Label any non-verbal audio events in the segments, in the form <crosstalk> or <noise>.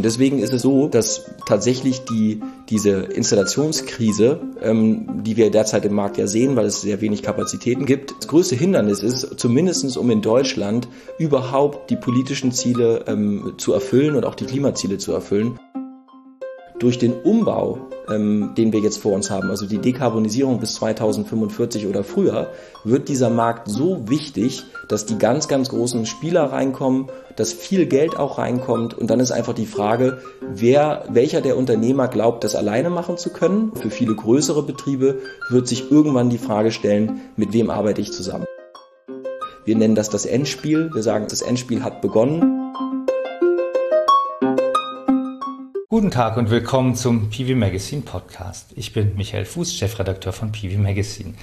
Und deswegen ist es so, dass tatsächlich die, diese Installationskrise, ähm, die wir derzeit im Markt ja sehen, weil es sehr wenig Kapazitäten gibt, das größte Hindernis ist, zumindestens um in Deutschland überhaupt die politischen Ziele ähm, zu erfüllen und auch die Klimaziele zu erfüllen. Durch den Umbau, ähm, den wir jetzt vor uns haben, also die Dekarbonisierung bis 2045 oder früher, wird dieser Markt so wichtig, dass die ganz, ganz großen Spieler reinkommen, dass viel Geld auch reinkommt und dann ist einfach die Frage, wer, welcher der Unternehmer glaubt, das alleine machen zu können. Für viele größere Betriebe wird sich irgendwann die Frage stellen, mit wem arbeite ich zusammen. Wir nennen das das Endspiel. Wir sagen, das Endspiel hat begonnen. Guten Tag und willkommen zum PV Magazine Podcast. Ich bin Michael Fuß, Chefredakteur von PV Magazine.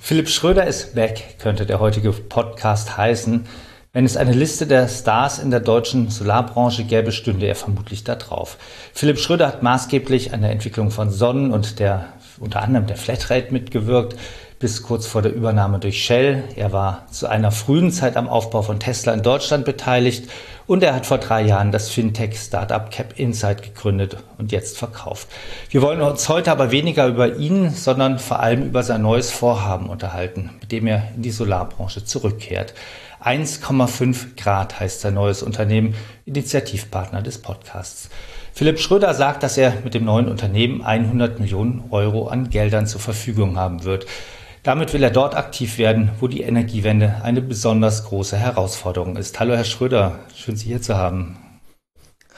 Philipp Schröder ist weg, könnte der heutige Podcast heißen. Wenn es eine Liste der Stars in der deutschen Solarbranche gäbe, stünde er vermutlich da drauf. Philipp Schröder hat maßgeblich an der Entwicklung von Sonnen und der unter anderem der Flatrate mitgewirkt bis kurz vor der Übernahme durch Shell. Er war zu einer frühen Zeit am Aufbau von Tesla in Deutschland beteiligt und er hat vor drei Jahren das Fintech-Startup Cap Insight gegründet und jetzt verkauft. Wir wollen uns heute aber weniger über ihn, sondern vor allem über sein neues Vorhaben unterhalten, mit dem er in die Solarbranche zurückkehrt. 1,5 Grad heißt sein neues Unternehmen, Initiativpartner des Podcasts. Philipp Schröder sagt, dass er mit dem neuen Unternehmen 100 Millionen Euro an Geldern zur Verfügung haben wird. Damit will er dort aktiv werden, wo die Energiewende eine besonders große Herausforderung ist. Hallo Herr Schröder, schön Sie hier zu haben.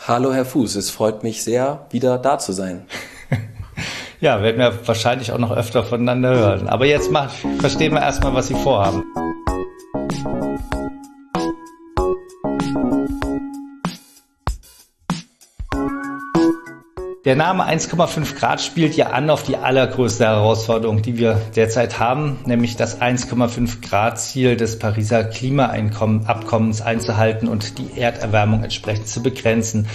Hallo Herr Fuß, es freut mich sehr, wieder da zu sein. <laughs> ja, werden wir wahrscheinlich auch noch öfter voneinander hören. Aber jetzt mal, verstehen wir erstmal, was Sie vorhaben. Der Name 1,5 Grad spielt ja an auf die allergrößte Herausforderung, die wir derzeit haben, nämlich das 1,5 Grad Ziel des Pariser Klimaabkommens einzuhalten und die Erderwärmung entsprechend zu begrenzen.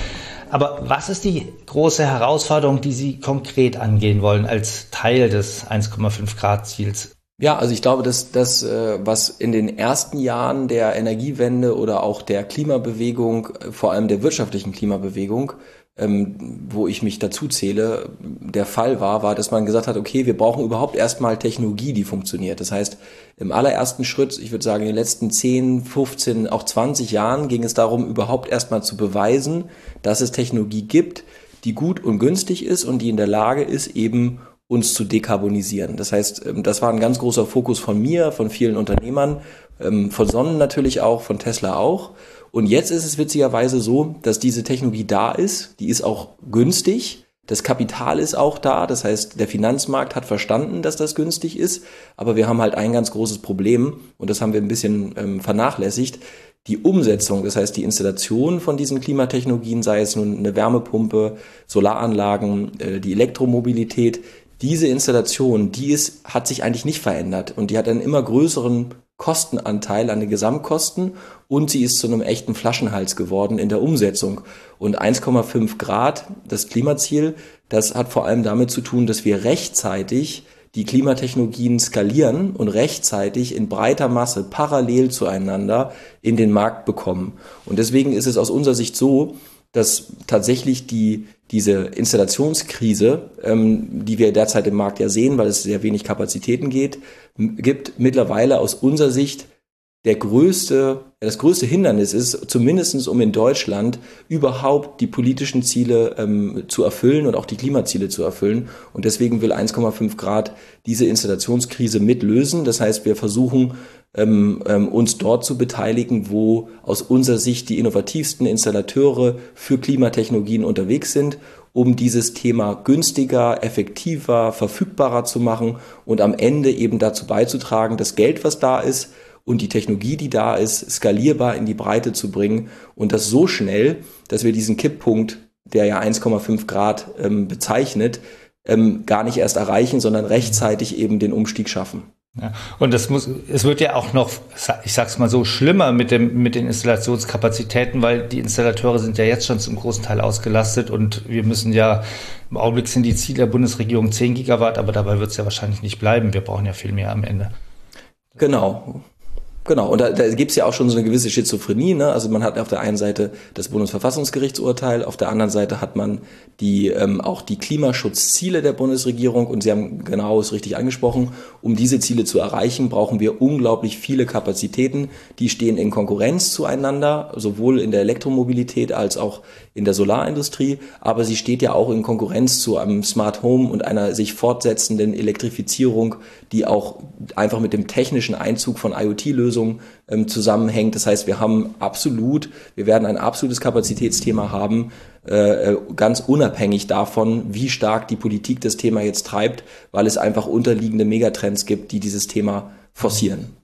Aber was ist die große Herausforderung, die Sie konkret angehen wollen als Teil des 1,5 Grad Ziels? Ja, also ich glaube, dass das, äh, was in den ersten Jahren der Energiewende oder auch der Klimabewegung, äh, vor allem der wirtschaftlichen Klimabewegung, ähm, wo ich mich dazu zähle, der Fall war, war, dass man gesagt hat, okay, wir brauchen überhaupt erstmal Technologie, die funktioniert. Das heißt, im allerersten Schritt, ich würde sagen, in den letzten 10, 15, auch 20 Jahren ging es darum, überhaupt erstmal zu beweisen, dass es Technologie gibt, die gut und günstig ist und die in der Lage ist, eben uns zu dekarbonisieren. Das heißt, ähm, das war ein ganz großer Fokus von mir, von vielen Unternehmern, ähm, von Sonnen natürlich auch, von Tesla auch. Und jetzt ist es witzigerweise so, dass diese Technologie da ist, die ist auch günstig. Das Kapital ist auch da, das heißt, der Finanzmarkt hat verstanden, dass das günstig ist, aber wir haben halt ein ganz großes Problem und das haben wir ein bisschen ähm, vernachlässigt. Die Umsetzung, das heißt die Installation von diesen Klimatechnologien, sei es nun eine Wärmepumpe, Solaranlagen, äh, die Elektromobilität, diese Installation, die ist, hat sich eigentlich nicht verändert und die hat einen immer größeren Kostenanteil an den Gesamtkosten und sie ist zu einem echten Flaschenhals geworden in der Umsetzung. Und 1,5 Grad, das Klimaziel, das hat vor allem damit zu tun, dass wir rechtzeitig die Klimatechnologien skalieren und rechtzeitig in breiter Masse parallel zueinander in den Markt bekommen. Und deswegen ist es aus unserer Sicht so, dass tatsächlich die, diese Installationskrise, ähm, die wir derzeit im Markt ja sehen, weil es sehr wenig Kapazitäten geht, gibt, mittlerweile aus unserer Sicht der größte, das größte Hindernis ist, zumindestens um in Deutschland überhaupt die politischen Ziele ähm, zu erfüllen und auch die Klimaziele zu erfüllen. Und deswegen will 1,5 Grad diese Installationskrise mitlösen. Das heißt, wir versuchen ähm, ähm, uns dort zu beteiligen, wo aus unserer Sicht die innovativsten Installateure für Klimatechnologien unterwegs sind, um dieses Thema günstiger, effektiver, verfügbarer zu machen und am Ende eben dazu beizutragen, das Geld, was da ist, und die Technologie, die da ist, skalierbar in die Breite zu bringen und das so schnell, dass wir diesen Kipppunkt, der ja 1,5 Grad ähm, bezeichnet, ähm, gar nicht erst erreichen, sondern rechtzeitig eben den Umstieg schaffen. Ja, und es muss, es wird ja auch noch, ich sag's mal so, schlimmer mit dem, mit den Installationskapazitäten, weil die Installateure sind ja jetzt schon zum großen Teil ausgelastet und wir müssen ja, im Augenblick sind die Ziele der Bundesregierung 10 Gigawatt, aber dabei wird es ja wahrscheinlich nicht bleiben. Wir brauchen ja viel mehr am Ende. Genau. Genau, und da, da gibt es ja auch schon so eine gewisse Schizophrenie. Ne? Also man hat auf der einen Seite das Bundesverfassungsgerichtsurteil, auf der anderen Seite hat man die, ähm, auch die Klimaschutzziele der Bundesregierung. Und Sie haben genau es richtig angesprochen, um diese Ziele zu erreichen, brauchen wir unglaublich viele Kapazitäten. Die stehen in Konkurrenz zueinander, sowohl in der Elektromobilität als auch in der Solarindustrie. Aber sie steht ja auch in Konkurrenz zu einem Smart Home und einer sich fortsetzenden Elektrifizierung, die auch einfach mit dem technischen Einzug von IoT-Lösungen Lösung ähm, zusammenhängt. Das heißt, wir haben absolut, wir werden ein absolutes Kapazitätsthema haben, äh, äh, ganz unabhängig davon, wie stark die Politik das Thema jetzt treibt, weil es einfach unterliegende Megatrends gibt, die dieses Thema forcieren.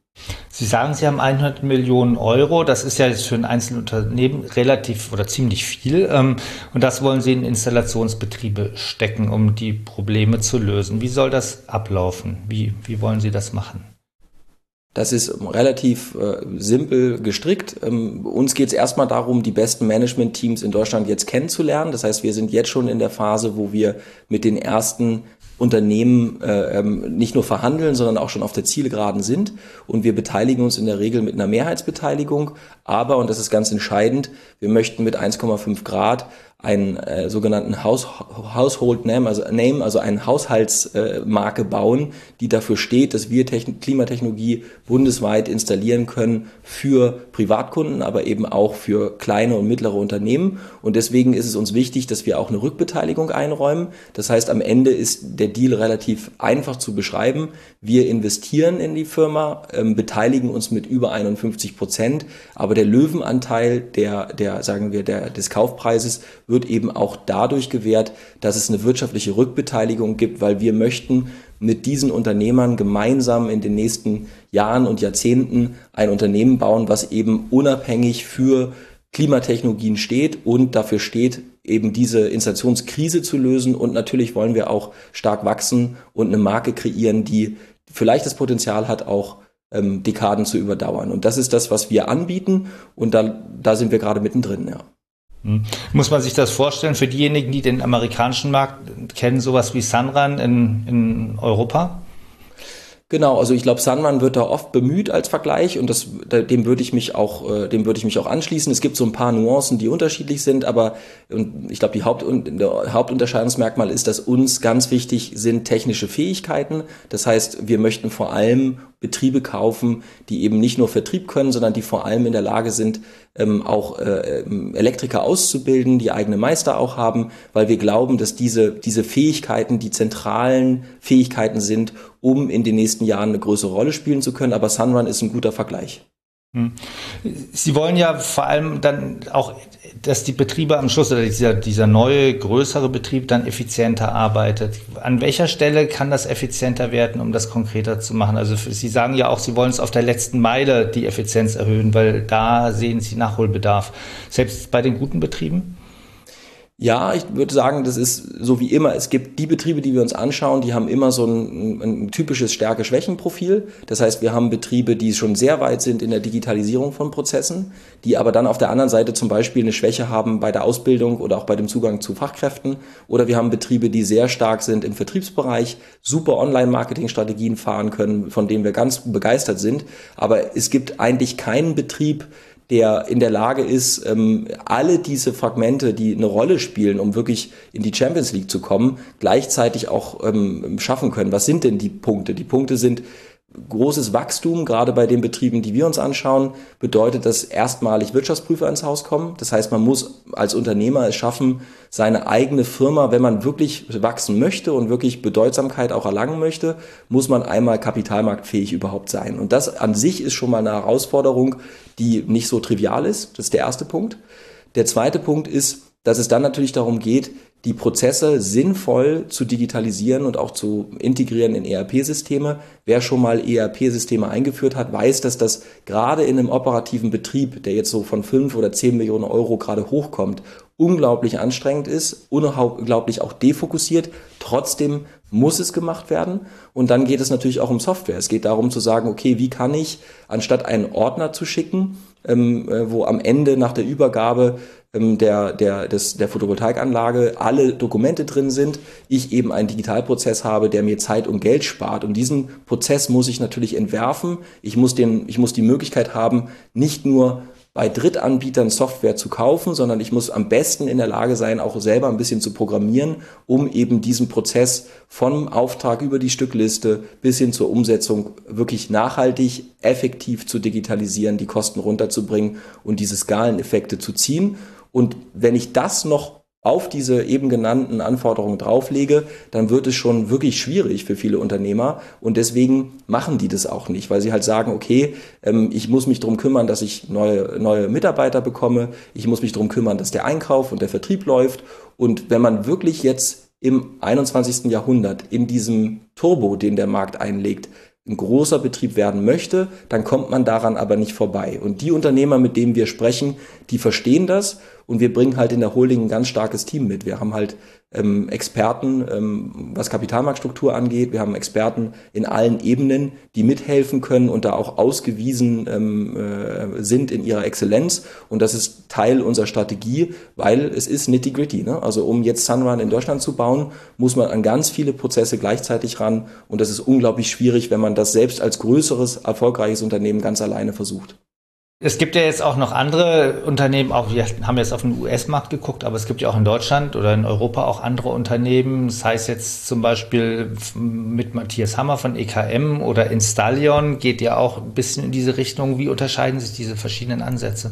Sie sagen, Sie haben 100 Millionen Euro. Das ist ja jetzt für ein Einzelunternehmen relativ oder ziemlich viel. Ähm, und das wollen Sie in Installationsbetriebe stecken, um die Probleme zu lösen. Wie soll das ablaufen? Wie, wie wollen Sie das machen? Das ist relativ äh, simpel gestrickt. Ähm, uns geht es erstmal darum, die besten Management-Teams in Deutschland jetzt kennenzulernen. Das heißt, wir sind jetzt schon in der Phase, wo wir mit den ersten Unternehmen äh, ähm, nicht nur verhandeln, sondern auch schon auf der Zielgeraden sind. Und wir beteiligen uns in der Regel mit einer Mehrheitsbeteiligung. Aber, und das ist ganz entscheidend, wir möchten mit 1,5 Grad einen äh, sogenannten House, Household Name, also Name, also eine Haushaltsmarke äh, bauen, die dafür steht, dass wir Techn Klimatechnologie bundesweit installieren können für Privatkunden, aber eben auch für kleine und mittlere Unternehmen. Und deswegen ist es uns wichtig, dass wir auch eine Rückbeteiligung einräumen. Das heißt, am Ende ist der Deal relativ einfach zu beschreiben. Wir investieren in die Firma, ähm, beteiligen uns mit über 51 Prozent, aber der Löwenanteil der, der sagen wir, der, des Kaufpreises wird eben auch dadurch gewährt, dass es eine wirtschaftliche Rückbeteiligung gibt, weil wir möchten mit diesen Unternehmern gemeinsam in den nächsten Jahren und Jahrzehnten ein Unternehmen bauen, was eben unabhängig für Klimatechnologien steht und dafür steht, eben diese Installationskrise zu lösen. Und natürlich wollen wir auch stark wachsen und eine Marke kreieren, die vielleicht das Potenzial hat, auch ähm, Dekaden zu überdauern. Und das ist das, was wir anbieten. Und da, da sind wir gerade mittendrin, ja. Hm. Muss man sich das vorstellen für diejenigen, die den amerikanischen Markt kennen, sowas wie Sunrun in, in Europa? Genau, also ich glaube, Sunrun wird da oft bemüht als Vergleich und das, dem würde ich mich auch, äh, dem würde ich mich auch anschließen. Es gibt so ein paar Nuancen, die unterschiedlich sind, aber ich glaube, die Haupt, Hauptunterscheidungsmerkmal ist, dass uns ganz wichtig sind technische Fähigkeiten. Das heißt, wir möchten vor allem Betriebe kaufen, die eben nicht nur Vertrieb können, sondern die vor allem in der Lage sind, ähm, auch äh, ähm, Elektriker auszubilden, die eigene Meister auch haben, weil wir glauben, dass diese, diese Fähigkeiten die zentralen Fähigkeiten sind, um in den nächsten Jahren eine größere Rolle spielen zu können. Aber Sunrun ist ein guter Vergleich. Hm. Sie wollen ja vor allem dann auch, dass die Betriebe am Schluss oder dieser, dieser neue, größere Betrieb dann effizienter arbeitet. An welcher Stelle kann das effizienter werden, um das konkreter zu machen? Also Sie sagen ja auch, Sie wollen es auf der letzten Meile die Effizienz erhöhen, weil da sehen Sie Nachholbedarf. Selbst bei den guten Betrieben? Ja, ich würde sagen, das ist so wie immer. Es gibt die Betriebe, die wir uns anschauen, die haben immer so ein, ein typisches Stärke-Schwächen-Profil. Das heißt, wir haben Betriebe, die schon sehr weit sind in der Digitalisierung von Prozessen, die aber dann auf der anderen Seite zum Beispiel eine Schwäche haben bei der Ausbildung oder auch bei dem Zugang zu Fachkräften. Oder wir haben Betriebe, die sehr stark sind im Vertriebsbereich, super Online-Marketing-Strategien fahren können, von denen wir ganz begeistert sind. Aber es gibt eigentlich keinen Betrieb, der in der Lage ist, ähm, alle diese Fragmente, die eine Rolle spielen, um wirklich in die Champions League zu kommen, gleichzeitig auch ähm, schaffen können. Was sind denn die Punkte? Die Punkte sind großes Wachstum, gerade bei den Betrieben, die wir uns anschauen, bedeutet, dass erstmalig Wirtschaftsprüfer ins Haus kommen. Das heißt, man muss als Unternehmer es schaffen, seine eigene Firma, wenn man wirklich wachsen möchte und wirklich Bedeutsamkeit auch erlangen möchte, muss man einmal kapitalmarktfähig überhaupt sein. Und das an sich ist schon mal eine Herausforderung, die nicht so trivial ist. Das ist der erste Punkt. Der zweite Punkt ist, dass es dann natürlich darum geht, die Prozesse sinnvoll zu digitalisieren und auch zu integrieren in ERP-Systeme. Wer schon mal ERP-Systeme eingeführt hat, weiß, dass das gerade in einem operativen Betrieb, der jetzt so von fünf oder zehn Millionen Euro gerade hochkommt, unglaublich anstrengend ist, unglaublich auch defokussiert. Trotzdem muss es gemacht werden. Und dann geht es natürlich auch um Software. Es geht darum zu sagen, okay, wie kann ich, anstatt einen Ordner zu schicken, ähm, äh, wo am Ende nach der Übergabe der, der, des, der Photovoltaikanlage alle Dokumente drin sind, ich eben einen Digitalprozess habe, der mir Zeit und Geld spart. Und diesen Prozess muss ich natürlich entwerfen. Ich muss, den, ich muss die Möglichkeit haben, nicht nur bei Drittanbietern Software zu kaufen, sondern ich muss am besten in der Lage sein, auch selber ein bisschen zu programmieren, um eben diesen Prozess vom Auftrag über die Stückliste bis hin zur Umsetzung wirklich nachhaltig, effektiv zu digitalisieren, die Kosten runterzubringen und diese Skaleneffekte zu ziehen. Und wenn ich das noch auf diese eben genannten Anforderungen drauflege, dann wird es schon wirklich schwierig für viele Unternehmer und deswegen machen die das auch nicht, weil sie halt sagen, okay, ähm, ich muss mich darum kümmern, dass ich neue, neue Mitarbeiter bekomme, ich muss mich darum kümmern, dass der Einkauf und der Vertrieb läuft und wenn man wirklich jetzt im 21. Jahrhundert in diesem Turbo, den der Markt einlegt, ein großer Betrieb werden möchte, dann kommt man daran aber nicht vorbei. Und die Unternehmer, mit denen wir sprechen, die verstehen das und wir bringen halt in der Holding ein ganz starkes Team mit. Wir haben halt ähm, Experten, ähm, was Kapitalmarktstruktur angeht. Wir haben Experten in allen Ebenen, die mithelfen können und da auch ausgewiesen ähm, äh, sind in ihrer Exzellenz. Und das ist Teil unserer Strategie, weil es ist nitty-gritty. Ne? Also um jetzt Sunrun in Deutschland zu bauen, muss man an ganz viele Prozesse gleichzeitig ran. Und das ist unglaublich schwierig, wenn man das selbst als größeres, erfolgreiches Unternehmen ganz alleine versucht. Es gibt ja jetzt auch noch andere Unternehmen, auch wir haben jetzt auf den US-Markt geguckt, aber es gibt ja auch in Deutschland oder in Europa auch andere Unternehmen. Das heißt jetzt zum Beispiel mit Matthias Hammer von EKM oder Installion geht ja auch ein bisschen in diese Richtung. Wie unterscheiden sich diese verschiedenen Ansätze?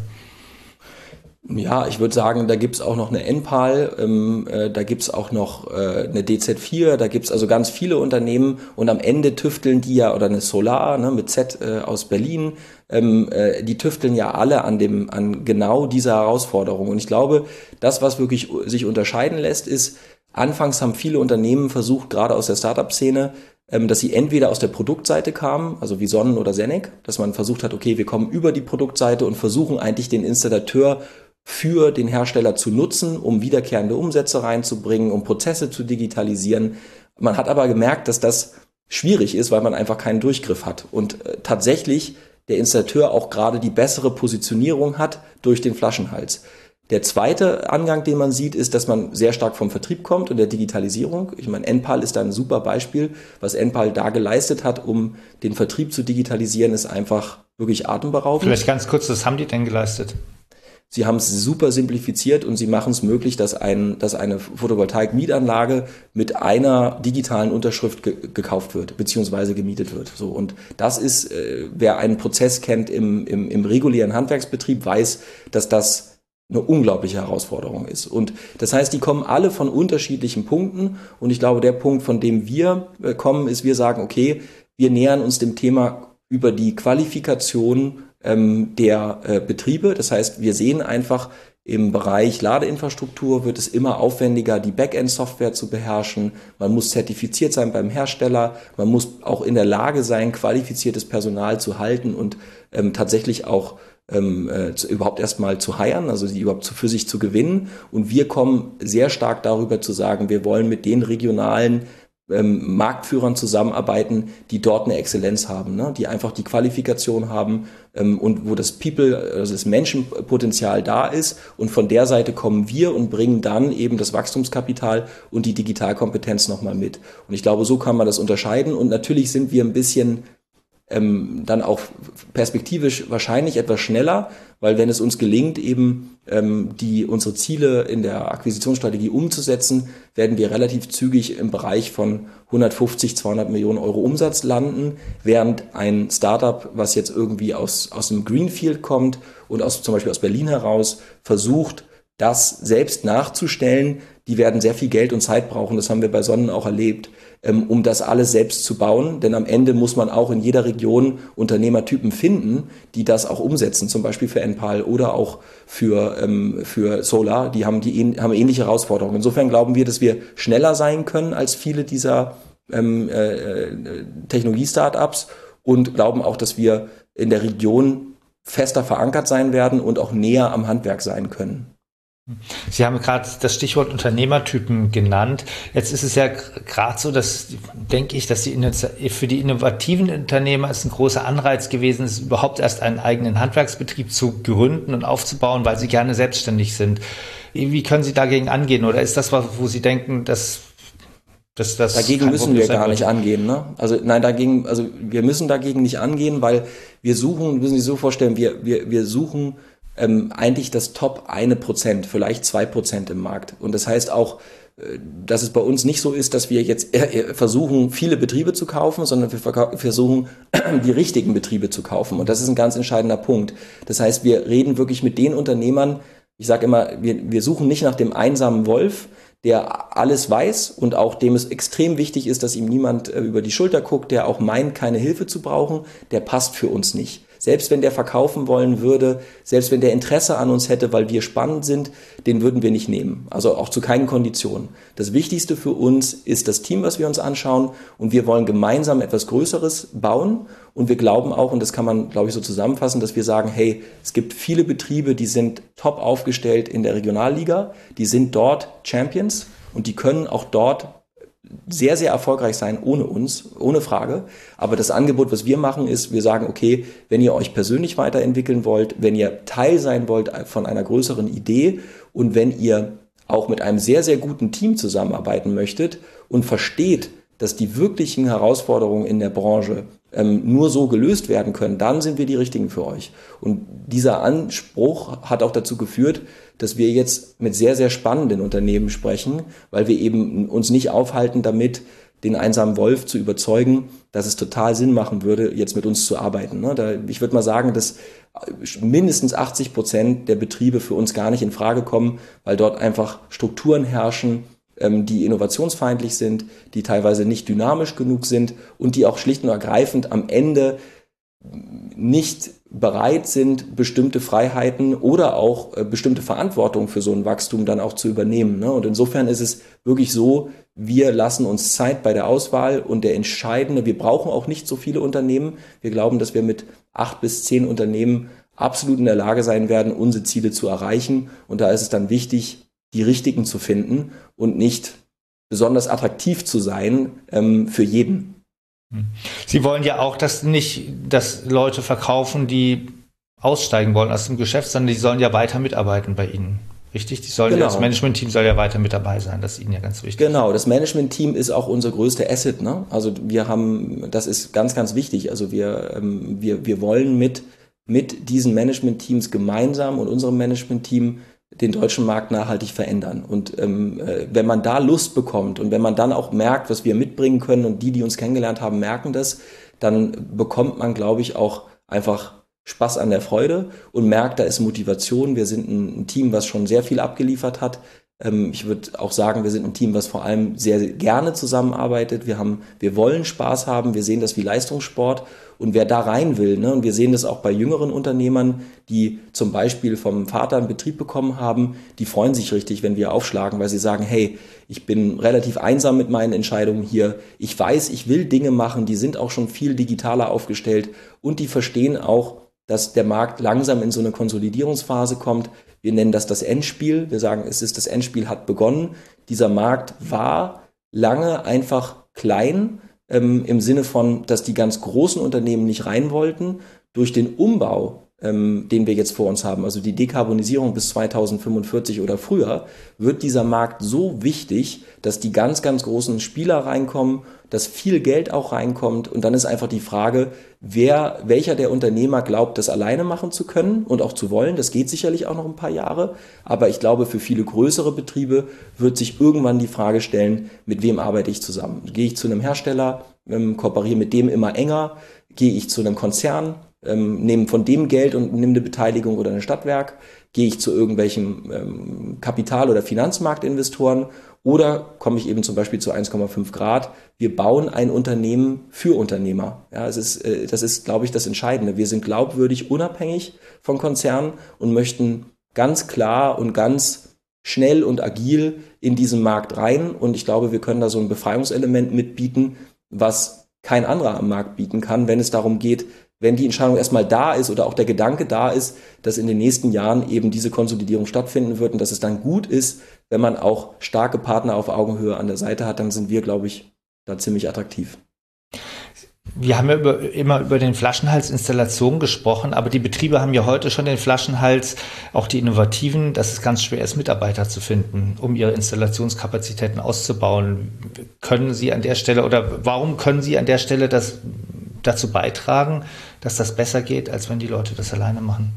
Ja, ich würde sagen, da gibt's auch noch eine NPAL, ähm, äh, da gibt's auch noch äh, eine DZ4, da gibt's also ganz viele Unternehmen und am Ende tüfteln die ja, oder eine Solar ne, mit Z äh, aus Berlin, ähm, äh, die tüfteln ja alle an, dem, an genau dieser Herausforderung. Und ich glaube, das, was wirklich sich unterscheiden lässt, ist, anfangs haben viele Unternehmen versucht, gerade aus der Startup-Szene, ähm, dass sie entweder aus der Produktseite kamen, also wie Sonnen oder Senec, dass man versucht hat, okay, wir kommen über die Produktseite und versuchen eigentlich den Installateur für den Hersteller zu nutzen, um wiederkehrende Umsätze reinzubringen, um Prozesse zu digitalisieren. Man hat aber gemerkt, dass das schwierig ist, weil man einfach keinen Durchgriff hat. Und äh, tatsächlich der Installateur auch gerade die bessere Positionierung hat durch den Flaschenhals. Der zweite Angang, den man sieht, ist, dass man sehr stark vom Vertrieb kommt und der Digitalisierung. Ich meine, Enpal ist da ein super Beispiel. Was Enpal da geleistet hat, um den Vertrieb zu digitalisieren, ist einfach wirklich atemberaubend. Vielleicht ganz kurz, was haben die denn geleistet? Sie haben es super simplifiziert und sie machen es möglich, dass, ein, dass eine Photovoltaik-Mietanlage mit einer digitalen Unterschrift ge gekauft wird, beziehungsweise gemietet wird. So, und das ist, äh, wer einen Prozess kennt im, im, im regulären Handwerksbetrieb, weiß, dass das eine unglaubliche Herausforderung ist. Und das heißt, die kommen alle von unterschiedlichen Punkten. Und ich glaube, der Punkt, von dem wir äh, kommen, ist, wir sagen, okay, wir nähern uns dem Thema über die Qualifikation ähm, der äh, Betriebe. Das heißt, wir sehen einfach, im Bereich Ladeinfrastruktur wird es immer aufwendiger, die Backend-Software zu beherrschen. Man muss zertifiziert sein beim Hersteller. Man muss auch in der Lage sein, qualifiziertes Personal zu halten und ähm, tatsächlich auch ähm, äh, zu, überhaupt erstmal zu heiern, also sie überhaupt zu, für sich zu gewinnen. Und wir kommen sehr stark darüber zu sagen, wir wollen mit den regionalen ähm, Marktführern zusammenarbeiten, die dort eine Exzellenz haben, ne? die einfach die Qualifikation haben und wo das People, also das Menschenpotenzial da ist. Und von der Seite kommen wir und bringen dann eben das Wachstumskapital und die Digitalkompetenz nochmal mit. Und ich glaube, so kann man das unterscheiden. Und natürlich sind wir ein bisschen ähm, dann auch perspektivisch wahrscheinlich etwas schneller, weil wenn es uns gelingt, eben ähm, die unsere Ziele in der Akquisitionsstrategie umzusetzen, werden wir relativ zügig im Bereich von 150, 200 Millionen Euro Umsatz landen, während ein Startup, was jetzt irgendwie aus aus dem Greenfield kommt und aus zum Beispiel aus Berlin heraus versucht, das selbst nachzustellen, die werden sehr viel Geld und Zeit brauchen. Das haben wir bei Sonnen auch erlebt um das alles selbst zu bauen. Denn am Ende muss man auch in jeder Region Unternehmertypen finden, die das auch umsetzen, zum Beispiel für Enpal oder auch für, ähm, für Solar. Die haben, die haben ähnliche Herausforderungen. Insofern glauben wir, dass wir schneller sein können als viele dieser ähm, äh, äh Technologie-Startups und glauben auch, dass wir in der Region fester verankert sein werden und auch näher am Handwerk sein können. Sie haben gerade das Stichwort Unternehmertypen genannt. Jetzt ist es ja gerade so, dass, denke ich, dass die, für die innovativen Unternehmer es ein großer Anreiz gewesen ist, überhaupt erst einen eigenen Handwerksbetrieb zu gründen und aufzubauen, weil sie gerne selbstständig sind. Wie können Sie dagegen angehen? Oder ist das was, wo Sie denken, dass das, das dagegen müssen wir gar nicht angehen. Ne? Also nein, dagegen, also wir müssen dagegen nicht angehen, weil wir suchen, müssen Sie sich so vorstellen, wir, wir, wir suchen ähm, eigentlich das Top eine Prozent, vielleicht zwei Prozent im Markt. Und das heißt auch, äh, dass es bei uns nicht so ist, dass wir jetzt versuchen, viele Betriebe zu kaufen, sondern wir versuchen, <clears throat> die richtigen Betriebe zu kaufen. Und das ist ein ganz entscheidender Punkt. Das heißt, wir reden wirklich mit den Unternehmern, ich sage immer, wir, wir suchen nicht nach dem einsamen Wolf, der alles weiß und auch dem es extrem wichtig ist, dass ihm niemand äh, über die Schulter guckt, der auch meint, keine Hilfe zu brauchen, der passt für uns nicht. Selbst wenn der verkaufen wollen würde, selbst wenn der Interesse an uns hätte, weil wir spannend sind, den würden wir nicht nehmen. Also auch zu keinen Konditionen. Das Wichtigste für uns ist das Team, was wir uns anschauen und wir wollen gemeinsam etwas Größeres bauen und wir glauben auch, und das kann man, glaube ich, so zusammenfassen, dass wir sagen, hey, es gibt viele Betriebe, die sind top aufgestellt in der Regionalliga, die sind dort Champions und die können auch dort sehr, sehr erfolgreich sein ohne uns, ohne Frage. Aber das Angebot, was wir machen, ist, wir sagen, okay, wenn ihr euch persönlich weiterentwickeln wollt, wenn ihr Teil sein wollt von einer größeren Idee und wenn ihr auch mit einem sehr, sehr guten Team zusammenarbeiten möchtet und versteht, dass die wirklichen Herausforderungen in der Branche ähm, nur so gelöst werden können, dann sind wir die Richtigen für euch. Und dieser Anspruch hat auch dazu geführt, dass wir jetzt mit sehr, sehr spannenden Unternehmen sprechen, weil wir eben uns nicht aufhalten damit, den einsamen Wolf zu überzeugen, dass es total Sinn machen würde, jetzt mit uns zu arbeiten. Ne? ich würde mal sagen, dass mindestens 80 Prozent der Betriebe für uns gar nicht in Frage kommen, weil dort einfach Strukturen herrschen, ähm, die innovationsfeindlich sind, die teilweise nicht dynamisch genug sind und die auch schlicht und ergreifend am Ende nicht bereit sind, bestimmte Freiheiten oder auch äh, bestimmte Verantwortung für so ein Wachstum dann auch zu übernehmen. Ne? Und insofern ist es wirklich so, wir lassen uns Zeit bei der Auswahl und der entscheidende, wir brauchen auch nicht so viele Unternehmen. Wir glauben, dass wir mit acht bis zehn Unternehmen absolut in der Lage sein werden, unsere Ziele zu erreichen. Und da ist es dann wichtig, die richtigen zu finden und nicht besonders attraktiv zu sein ähm, für jeden. Sie wollen ja auch, dass nicht, dass Leute verkaufen, die aussteigen wollen aus dem Geschäft, sondern die sollen ja weiter mitarbeiten bei Ihnen. Richtig? Die sollen, genau. Das Management-Team soll ja weiter mit dabei sein. Das ist Ihnen ja ganz wichtig. Genau, das Management-Team ist auch unser größter Asset. Ne? Also wir haben, das ist ganz, ganz wichtig. Also wir, ähm, wir, wir wollen mit, mit diesen Management-Teams gemeinsam und unserem Management-Team den deutschen Markt nachhaltig verändern. Und ähm, äh, wenn man da Lust bekommt und wenn man dann auch merkt, was wir mitbringen können und die, die uns kennengelernt haben, merken das, dann bekommt man, glaube ich, auch einfach Spaß an der Freude und merkt, da ist Motivation. Wir sind ein, ein Team, was schon sehr viel abgeliefert hat. Ähm, ich würde auch sagen, wir sind ein Team, was vor allem sehr gerne zusammenarbeitet. Wir haben, wir wollen Spaß haben. Wir sehen das wie Leistungssport und wer da rein will, ne, und wir sehen das auch bei jüngeren Unternehmern, die zum Beispiel vom Vater einen Betrieb bekommen haben, die freuen sich richtig, wenn wir aufschlagen, weil sie sagen, hey, ich bin relativ einsam mit meinen Entscheidungen hier. Ich weiß, ich will Dinge machen, die sind auch schon viel digitaler aufgestellt und die verstehen auch, dass der Markt langsam in so eine Konsolidierungsphase kommt. Wir nennen das das Endspiel. Wir sagen, es ist das Endspiel hat begonnen. Dieser Markt war lange einfach klein ähm, im Sinne von, dass die ganz großen Unternehmen nicht rein wollten. Durch den Umbau ähm, den wir jetzt vor uns haben, also die Dekarbonisierung bis 2045 oder früher, wird dieser Markt so wichtig, dass die ganz, ganz großen Spieler reinkommen, dass viel Geld auch reinkommt und dann ist einfach die Frage, wer, welcher der Unternehmer glaubt, das alleine machen zu können und auch zu wollen. Das geht sicherlich auch noch ein paar Jahre, aber ich glaube, für viele größere Betriebe wird sich irgendwann die Frage stellen, mit wem arbeite ich zusammen? Gehe ich zu einem Hersteller, ähm, kooperiere mit dem immer enger? Gehe ich zu einem Konzern? Ähm, nehme von dem Geld und nehme eine Beteiligung oder ein Stadtwerk, gehe ich zu irgendwelchen ähm, Kapital- oder Finanzmarktinvestoren oder komme ich eben zum Beispiel zu 1,5 Grad. Wir bauen ein Unternehmen für Unternehmer. Ja, es ist, äh, das ist, glaube ich, das Entscheidende. Wir sind glaubwürdig, unabhängig von Konzernen und möchten ganz klar und ganz schnell und agil in diesen Markt rein. Und ich glaube, wir können da so ein Befreiungselement mitbieten, was kein anderer am Markt bieten kann, wenn es darum geht, wenn die Entscheidung erstmal da ist oder auch der Gedanke da ist, dass in den nächsten Jahren eben diese Konsolidierung stattfinden wird und dass es dann gut ist, wenn man auch starke Partner auf Augenhöhe an der Seite hat, dann sind wir, glaube ich, da ziemlich attraktiv. Wir haben ja über, immer über den Flaschenhals Installation gesprochen, aber die Betriebe haben ja heute schon den Flaschenhals, auch die Innovativen, dass es ganz schwer ist, Mitarbeiter zu finden, um ihre Installationskapazitäten auszubauen. Können Sie an der Stelle oder warum können Sie an der Stelle das dazu beitragen, dass das besser geht, als wenn die Leute das alleine machen?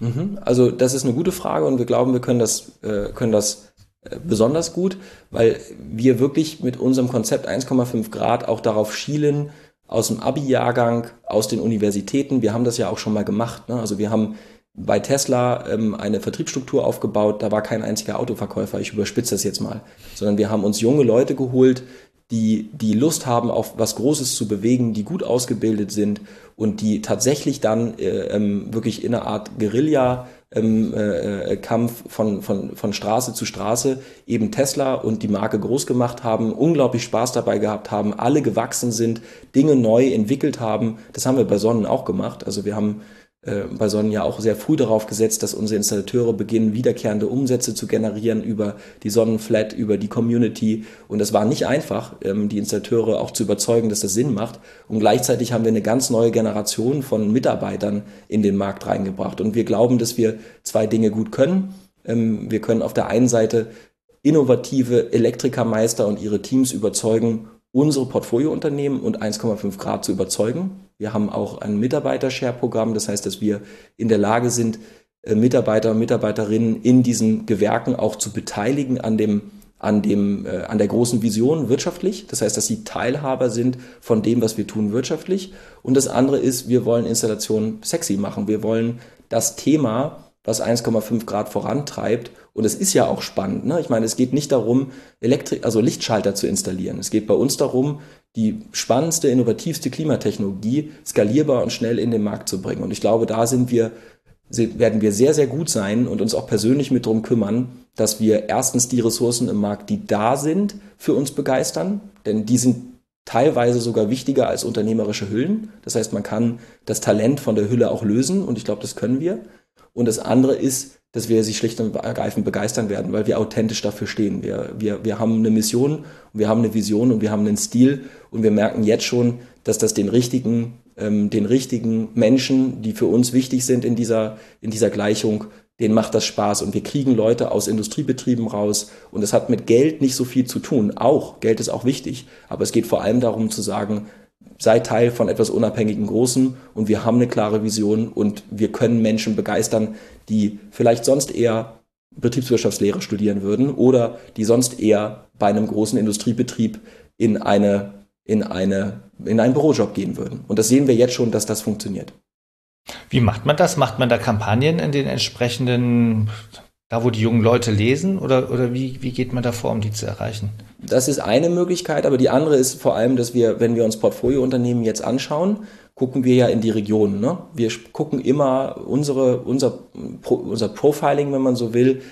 Mhm. Also das ist eine gute Frage und wir glauben, wir können das, äh, können das äh, besonders gut, weil wir wirklich mit unserem Konzept 1,5 Grad auch darauf schielen, aus dem Abi-Jahrgang, aus den Universitäten. Wir haben das ja auch schon mal gemacht. Ne? Also wir haben bei Tesla ähm, eine Vertriebsstruktur aufgebaut. Da war kein einziger Autoverkäufer. Ich überspitze das jetzt mal, sondern wir haben uns junge Leute geholt, die, die Lust haben, auf was Großes zu bewegen, die gut ausgebildet sind und die tatsächlich dann äh, ähm, wirklich in einer Art Guerilla ähm, äh, Kampf von, von, von Straße zu Straße eben Tesla und die Marke groß gemacht haben, unglaublich Spaß dabei gehabt haben, alle gewachsen sind, Dinge neu entwickelt haben. Das haben wir bei Sonnen auch gemacht. Also wir haben äh, bei Sonnen ja auch sehr früh darauf gesetzt, dass unsere Installateure beginnen, wiederkehrende Umsätze zu generieren über die Sonnenflat, über die Community. Und das war nicht einfach, ähm, die Installateure auch zu überzeugen, dass das Sinn macht. Und gleichzeitig haben wir eine ganz neue Generation von Mitarbeitern in den Markt reingebracht. Und wir glauben, dass wir zwei Dinge gut können. Ähm, wir können auf der einen Seite innovative Elektrikermeister und ihre Teams überzeugen, unsere Portfoliounternehmen und 1,5 Grad zu überzeugen. Wir haben auch ein Mitarbeiter-Share-Programm, das heißt, dass wir in der Lage sind, äh, Mitarbeiter und Mitarbeiterinnen in diesen Gewerken auch zu beteiligen an dem an dem äh, an der großen Vision wirtschaftlich. Das heißt, dass sie Teilhaber sind von dem, was wir tun wirtschaftlich. Und das andere ist, wir wollen Installationen sexy machen. Wir wollen das Thema was 1,5 Grad vorantreibt. Und es ist ja auch spannend. Ne? Ich meine, es geht nicht darum, Elektri also Lichtschalter zu installieren. Es geht bei uns darum, die spannendste, innovativste Klimatechnologie skalierbar und schnell in den Markt zu bringen. Und ich glaube, da sind wir, werden wir sehr, sehr gut sein und uns auch persönlich mit drum kümmern, dass wir erstens die Ressourcen im Markt, die da sind, für uns begeistern. Denn die sind teilweise sogar wichtiger als unternehmerische Hüllen. Das heißt, man kann das Talent von der Hülle auch lösen und ich glaube, das können wir. Und das andere ist, dass wir sie schlicht und ergreifend begeistern werden, weil wir authentisch dafür stehen. Wir, wir, wir haben eine Mission, wir haben eine Vision und wir haben einen Stil. Und wir merken jetzt schon, dass das den richtigen, ähm, den richtigen Menschen, die für uns wichtig sind in dieser, in dieser Gleichung, denen macht das Spaß. Und wir kriegen Leute aus Industriebetrieben raus. Und es hat mit Geld nicht so viel zu tun. Auch, Geld ist auch wichtig, aber es geht vor allem darum zu sagen, sei Teil von etwas unabhängigen Großen und wir haben eine klare Vision und wir können Menschen begeistern, die vielleicht sonst eher Betriebswirtschaftslehre studieren würden oder die sonst eher bei einem großen Industriebetrieb in eine in eine in einen Bürojob gehen würden. Und das sehen wir jetzt schon, dass das funktioniert. Wie macht man das? Macht man da Kampagnen in den entsprechenden da, wo die jungen Leute lesen? Oder, oder wie, wie geht man da vor, um die zu erreichen? Das ist eine Möglichkeit, aber die andere ist vor allem, dass wir, wenn wir uns Portfoliounternehmen jetzt anschauen, gucken wir ja in die Region. Ne? Wir gucken immer unsere, unser, unser Profiling, wenn man so will,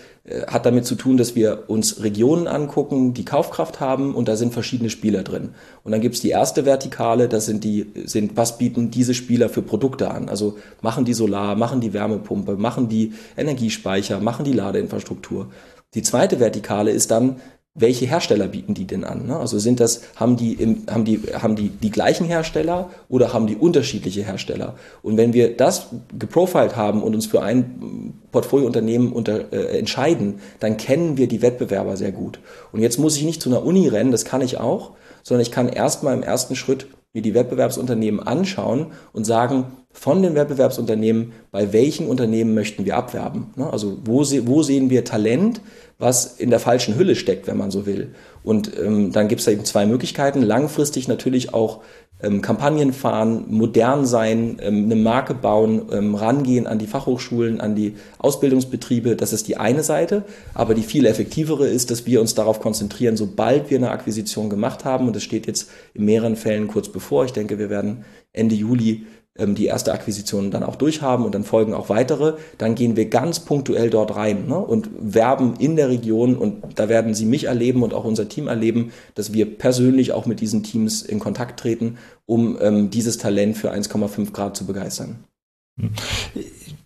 hat damit zu tun, dass wir uns Regionen angucken, die Kaufkraft haben und da sind verschiedene Spieler drin. Und dann gibt's die erste Vertikale, das sind die, sind, was bieten diese Spieler für Produkte an? Also machen die Solar, machen die Wärmepumpe, machen die Energiespeicher, machen die Ladeinfrastruktur. Die zweite Vertikale ist dann, welche Hersteller bieten die denn an? Ne? Also sind das, haben die, im, haben die, haben die die gleichen Hersteller oder haben die unterschiedliche Hersteller? Und wenn wir das geprofiled haben und uns für ein Portfoliounternehmen unter, äh, entscheiden, dann kennen wir die Wettbewerber sehr gut. Und jetzt muss ich nicht zu einer Uni rennen, das kann ich auch, sondern ich kann erstmal im ersten Schritt mir die Wettbewerbsunternehmen anschauen und sagen, von den Wettbewerbsunternehmen, bei welchen Unternehmen möchten wir abwerben? Ne? Also wo, wo sehen wir Talent, was in der falschen Hülle steckt, wenn man so will? Und ähm, dann gibt es da eben zwei Möglichkeiten. Langfristig natürlich auch ähm, Kampagnen fahren, modern sein, ähm, eine Marke bauen, ähm, rangehen an die Fachhochschulen, an die Ausbildungsbetriebe. Das ist die eine Seite. Aber die viel effektivere ist, dass wir uns darauf konzentrieren, sobald wir eine Akquisition gemacht haben, und das steht jetzt in mehreren Fällen kurz bevor, ich denke, wir werden Ende Juli ähm, die erste Akquisition dann auch durchhaben und dann folgen auch weitere, dann gehen wir ganz punktuell dort rein ne, und werben in der Region und da werden Sie mich erleben und auch unser Team erleben, dass wir persönlich auch mit diesen Teams in Kontakt treten, um ähm, dieses Talent für 1,5 Grad zu begeistern.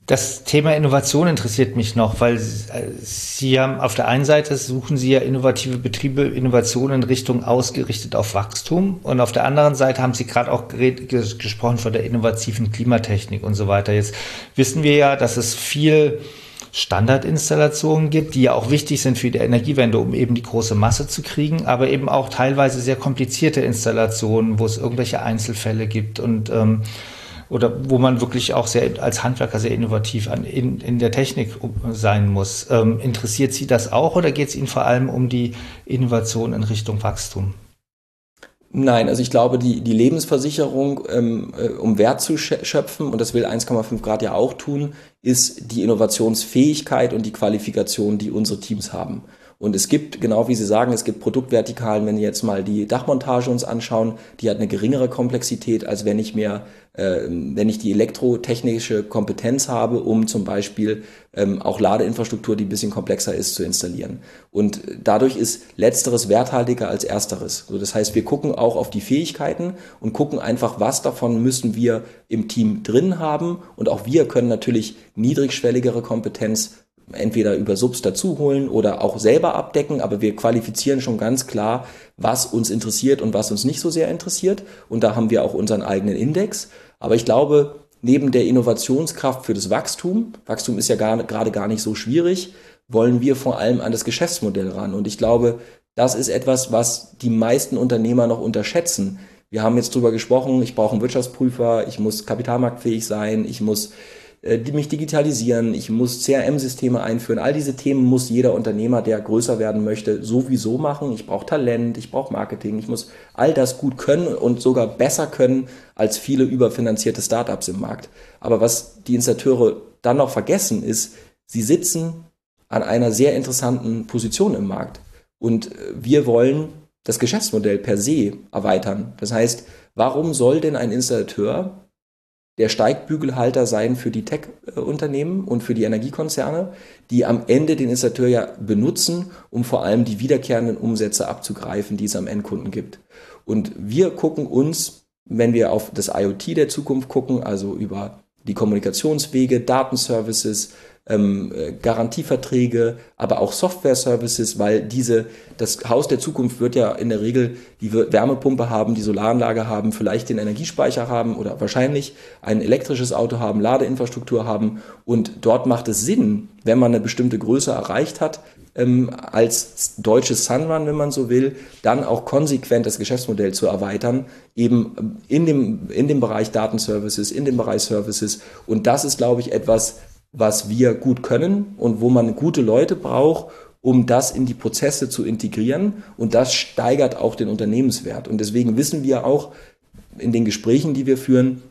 Das Thema Innovation interessiert mich noch, weil Sie haben auf der einen Seite suchen Sie ja innovative Betriebe, Innovationen in Richtung ausgerichtet auf Wachstum und auf der anderen Seite haben Sie gerade auch gesprochen von der innovativen Klimatechnik und so weiter. Jetzt wissen wir ja, dass es viel Standardinstallationen gibt, die ja auch wichtig sind für die Energiewende, um eben die große Masse zu kriegen, aber eben auch teilweise sehr komplizierte Installationen, wo es irgendwelche Einzelfälle gibt und ähm, oder wo man wirklich auch sehr als Handwerker sehr innovativ an, in, in der Technik sein muss. Ähm, interessiert Sie das auch oder geht es Ihnen vor allem um die Innovation in Richtung Wachstum? Nein, also ich glaube, die, die Lebensversicherung, ähm, äh, um Wert zu schöpfen, und das will 1,5 Grad ja auch tun, ist die Innovationsfähigkeit und die Qualifikation, die unsere Teams haben. Und es gibt, genau wie Sie sagen, es gibt Produktvertikalen, wenn wir jetzt mal die Dachmontage uns anschauen, die hat eine geringere Komplexität, als wenn ich mir, äh, wenn ich die elektrotechnische Kompetenz habe, um zum Beispiel ähm, auch Ladeinfrastruktur, die ein bisschen komplexer ist, zu installieren. Und dadurch ist letzteres werthaltiger als ersteres. So, das heißt, wir gucken auch auf die Fähigkeiten und gucken einfach, was davon müssen wir im Team drin haben. Und auch wir können natürlich niedrigschwelligere Kompetenz entweder über Subs dazuholen oder auch selber abdecken, aber wir qualifizieren schon ganz klar, was uns interessiert und was uns nicht so sehr interessiert. Und da haben wir auch unseren eigenen Index. Aber ich glaube, neben der Innovationskraft für das Wachstum, Wachstum ist ja gerade gar nicht so schwierig, wollen wir vor allem an das Geschäftsmodell ran. Und ich glaube, das ist etwas, was die meisten Unternehmer noch unterschätzen. Wir haben jetzt drüber gesprochen, ich brauche einen Wirtschaftsprüfer, ich muss kapitalmarktfähig sein, ich muss mich digitalisieren, ich muss CRM-Systeme einführen. All diese Themen muss jeder Unternehmer, der größer werden möchte, sowieso machen. Ich brauche Talent, ich brauche Marketing, ich muss all das gut können und sogar besser können als viele überfinanzierte Startups im Markt. Aber was die Installateure dann noch vergessen ist, sie sitzen an einer sehr interessanten Position im Markt. Und äh, wir wollen das Geschäftsmodell per se erweitern. Das heißt, warum soll denn ein Installateur der Steigbügelhalter sein für die Tech-Unternehmen und für die Energiekonzerne, die am Ende den Installateur ja benutzen, um vor allem die wiederkehrenden Umsätze abzugreifen, die es am Endkunden gibt. Und wir gucken uns, wenn wir auf das IoT der Zukunft gucken, also über die Kommunikationswege, Datenservices, ähm, äh, Garantieverträge, aber auch Software-Services, weil diese, das Haus der Zukunft wird ja in der Regel die Wärmepumpe haben, die Solaranlage haben, vielleicht den Energiespeicher haben oder wahrscheinlich ein elektrisches Auto haben, Ladeinfrastruktur haben und dort macht es Sinn, wenn man eine bestimmte Größe erreicht hat, ähm, als deutsches Sunrun, wenn man so will, dann auch konsequent das Geschäftsmodell zu erweitern, eben in dem, in dem Bereich Datenservices, in dem Bereich Services. Und das ist, glaube ich, etwas, was wir gut können und wo man gute Leute braucht, um das in die Prozesse zu integrieren. Und das steigert auch den Unternehmenswert. Und deswegen wissen wir auch in den Gesprächen, die wir führen,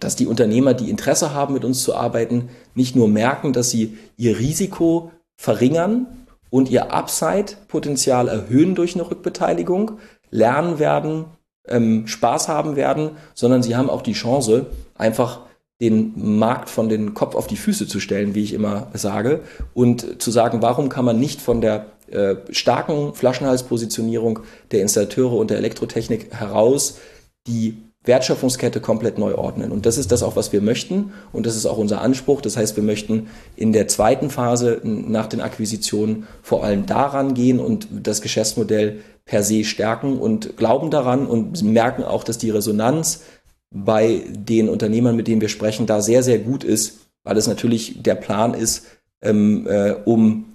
dass die Unternehmer, die Interesse haben, mit uns zu arbeiten, nicht nur merken, dass sie ihr Risiko verringern und ihr Upside-Potenzial erhöhen durch eine Rückbeteiligung, lernen werden, ähm, Spaß haben werden, sondern sie haben auch die Chance, einfach den Markt von den Kopf auf die Füße zu stellen, wie ich immer sage, und zu sagen, warum kann man nicht von der äh, starken Flaschenhalspositionierung der Installateure und der Elektrotechnik heraus die Wertschöpfungskette komplett neu ordnen. Und das ist das auch, was wir möchten. Und das ist auch unser Anspruch. Das heißt, wir möchten in der zweiten Phase nach den Akquisitionen vor allem daran gehen und das Geschäftsmodell per se stärken und glauben daran und merken auch, dass die Resonanz bei den Unternehmern, mit denen wir sprechen, da sehr, sehr gut ist, weil es natürlich der Plan ist, ähm, äh, um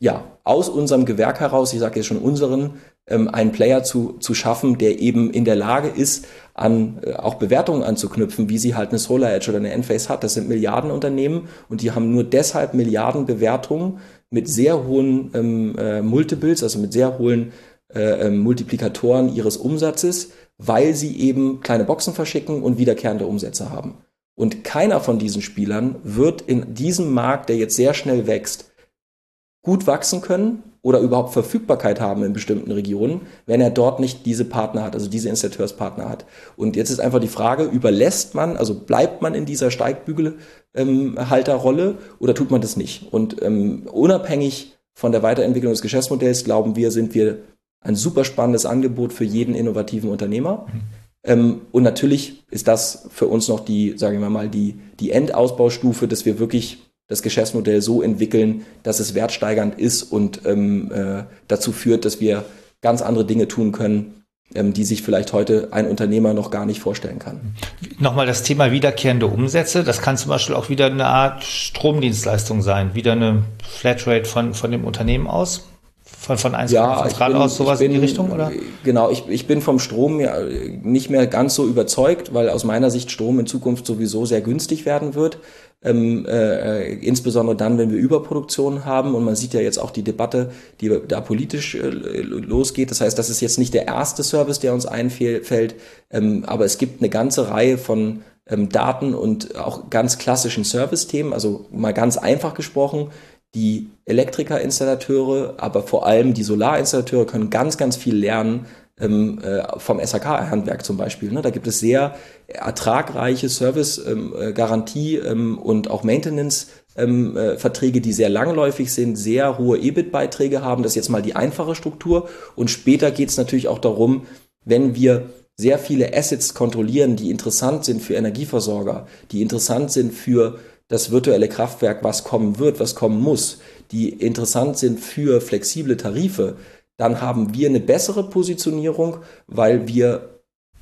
ja aus unserem Gewerk heraus, ich sage jetzt schon unseren, ähm, einen Player zu, zu schaffen, der eben in der Lage ist, an äh, auch Bewertungen anzuknüpfen, wie sie halt eine Solar Edge oder eine Enphase hat. Das sind Milliardenunternehmen und die haben nur deshalb Milliardenbewertungen mit sehr hohen ähm, äh, Multiples, also mit sehr hohen äh, ähm, Multiplikatoren ihres Umsatzes, weil sie eben kleine Boxen verschicken und wiederkehrende Umsätze haben. Und keiner von diesen Spielern wird in diesem Markt, der jetzt sehr schnell wächst, gut wachsen können oder überhaupt Verfügbarkeit haben in bestimmten Regionen, wenn er dort nicht diese Partner hat, also diese Installateurspartner hat. Und jetzt ist einfach die Frage, überlässt man, also bleibt man in dieser Steigbügelhalterrolle ähm, oder tut man das nicht? Und ähm, unabhängig von der Weiterentwicklung des Geschäftsmodells, glauben wir, sind wir ein super spannendes Angebot für jeden innovativen Unternehmer. Mhm. Ähm, und natürlich ist das für uns noch die, sagen wir mal, die, die Endausbaustufe, dass wir wirklich das Geschäftsmodell so entwickeln, dass es wertsteigernd ist und ähm, äh, dazu führt, dass wir ganz andere Dinge tun können, ähm, die sich vielleicht heute ein Unternehmer noch gar nicht vorstellen kann. Nochmal das Thema wiederkehrende Umsätze. Das kann zum Beispiel auch wieder eine Art Stromdienstleistung sein, wieder eine Flatrate von, von dem Unternehmen aus. Von, von 1 ja, Grad aus, sowas bin, in die Richtung, oder? Genau, ich, ich bin vom Strom ja nicht mehr ganz so überzeugt, weil aus meiner Sicht Strom in Zukunft sowieso sehr günstig werden wird ähm, äh, insbesondere dann, wenn wir Überproduktion haben. Und man sieht ja jetzt auch die Debatte, die da politisch äh, losgeht. Das heißt, das ist jetzt nicht der erste Service, der uns einfällt, ähm, aber es gibt eine ganze Reihe von ähm, Daten und auch ganz klassischen Service-Themen. Also mal ganz einfach gesprochen, die Elektrikerinstallateure, aber vor allem die Solarinstallateure können ganz, ganz viel lernen ähm, äh, vom SAK-Handwerk zum Beispiel. Ne? Da gibt es sehr ertragreiche Service-Garantie ähm, ähm, und auch Maintenance-Verträge, ähm, äh, die sehr langläufig sind, sehr hohe EBIT-Beiträge haben. Das ist jetzt mal die einfache Struktur. Und später geht es natürlich auch darum, wenn wir sehr viele Assets kontrollieren, die interessant sind für Energieversorger, die interessant sind für das virtuelle Kraftwerk, was kommen wird, was kommen muss, die interessant sind für flexible Tarife, dann haben wir eine bessere Positionierung, weil wir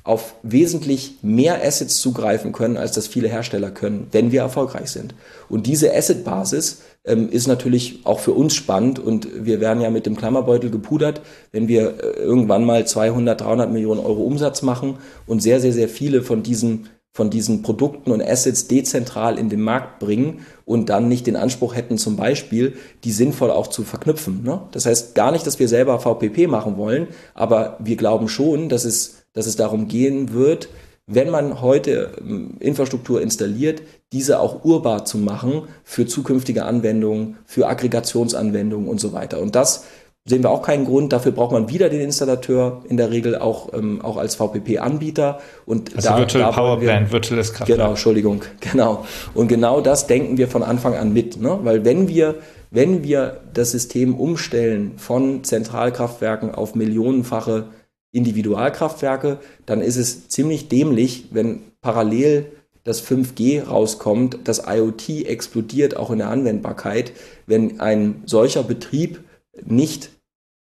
auf wesentlich mehr Assets zugreifen können, als das viele Hersteller können, wenn wir erfolgreich sind. Und diese Asset-Basis ähm, ist natürlich auch für uns spannend und wir werden ja mit dem Klammerbeutel gepudert, wenn wir äh, irgendwann mal 200, 300 Millionen Euro Umsatz machen und sehr, sehr, sehr viele von diesen von diesen Produkten und Assets dezentral in den Markt bringen und dann nicht den Anspruch hätten, zum Beispiel, die sinnvoll auch zu verknüpfen. Ne? Das heißt gar nicht, dass wir selber VPP machen wollen, aber wir glauben schon, dass es, dass es darum gehen wird, wenn man heute ähm, Infrastruktur installiert, diese auch urbar zu machen für zukünftige Anwendungen, für Aggregationsanwendungen und so weiter. Und das sehen wir auch keinen Grund. Dafür braucht man wieder den Installateur, in der Regel auch, ähm, auch als VPP-Anbieter. Und also da, Virtual da Power Plant, virtuelles Kraftwerk. Genau, Entschuldigung, <laughs> genau. Und genau das denken wir von Anfang an mit. Ne? Weil wenn wir, wenn wir das System umstellen von Zentralkraftwerken auf millionenfache Individualkraftwerke, dann ist es ziemlich dämlich, wenn parallel das 5G rauskommt, das IoT explodiert auch in der Anwendbarkeit, wenn ein solcher Betrieb nicht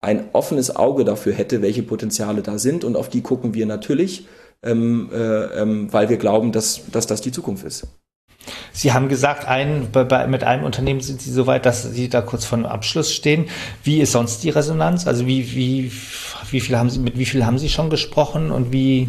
ein offenes Auge dafür hätte, welche Potenziale da sind. Und auf die gucken wir natürlich, ähm, äh, ähm, weil wir glauben, dass, dass das die Zukunft ist. Sie haben gesagt, ein, bei, bei, mit einem Unternehmen sind Sie so weit, dass Sie da kurz vor dem Abschluss stehen. Wie ist sonst die Resonanz? Also wie, wie, wie viel haben Sie, mit wie viel haben Sie schon gesprochen und wie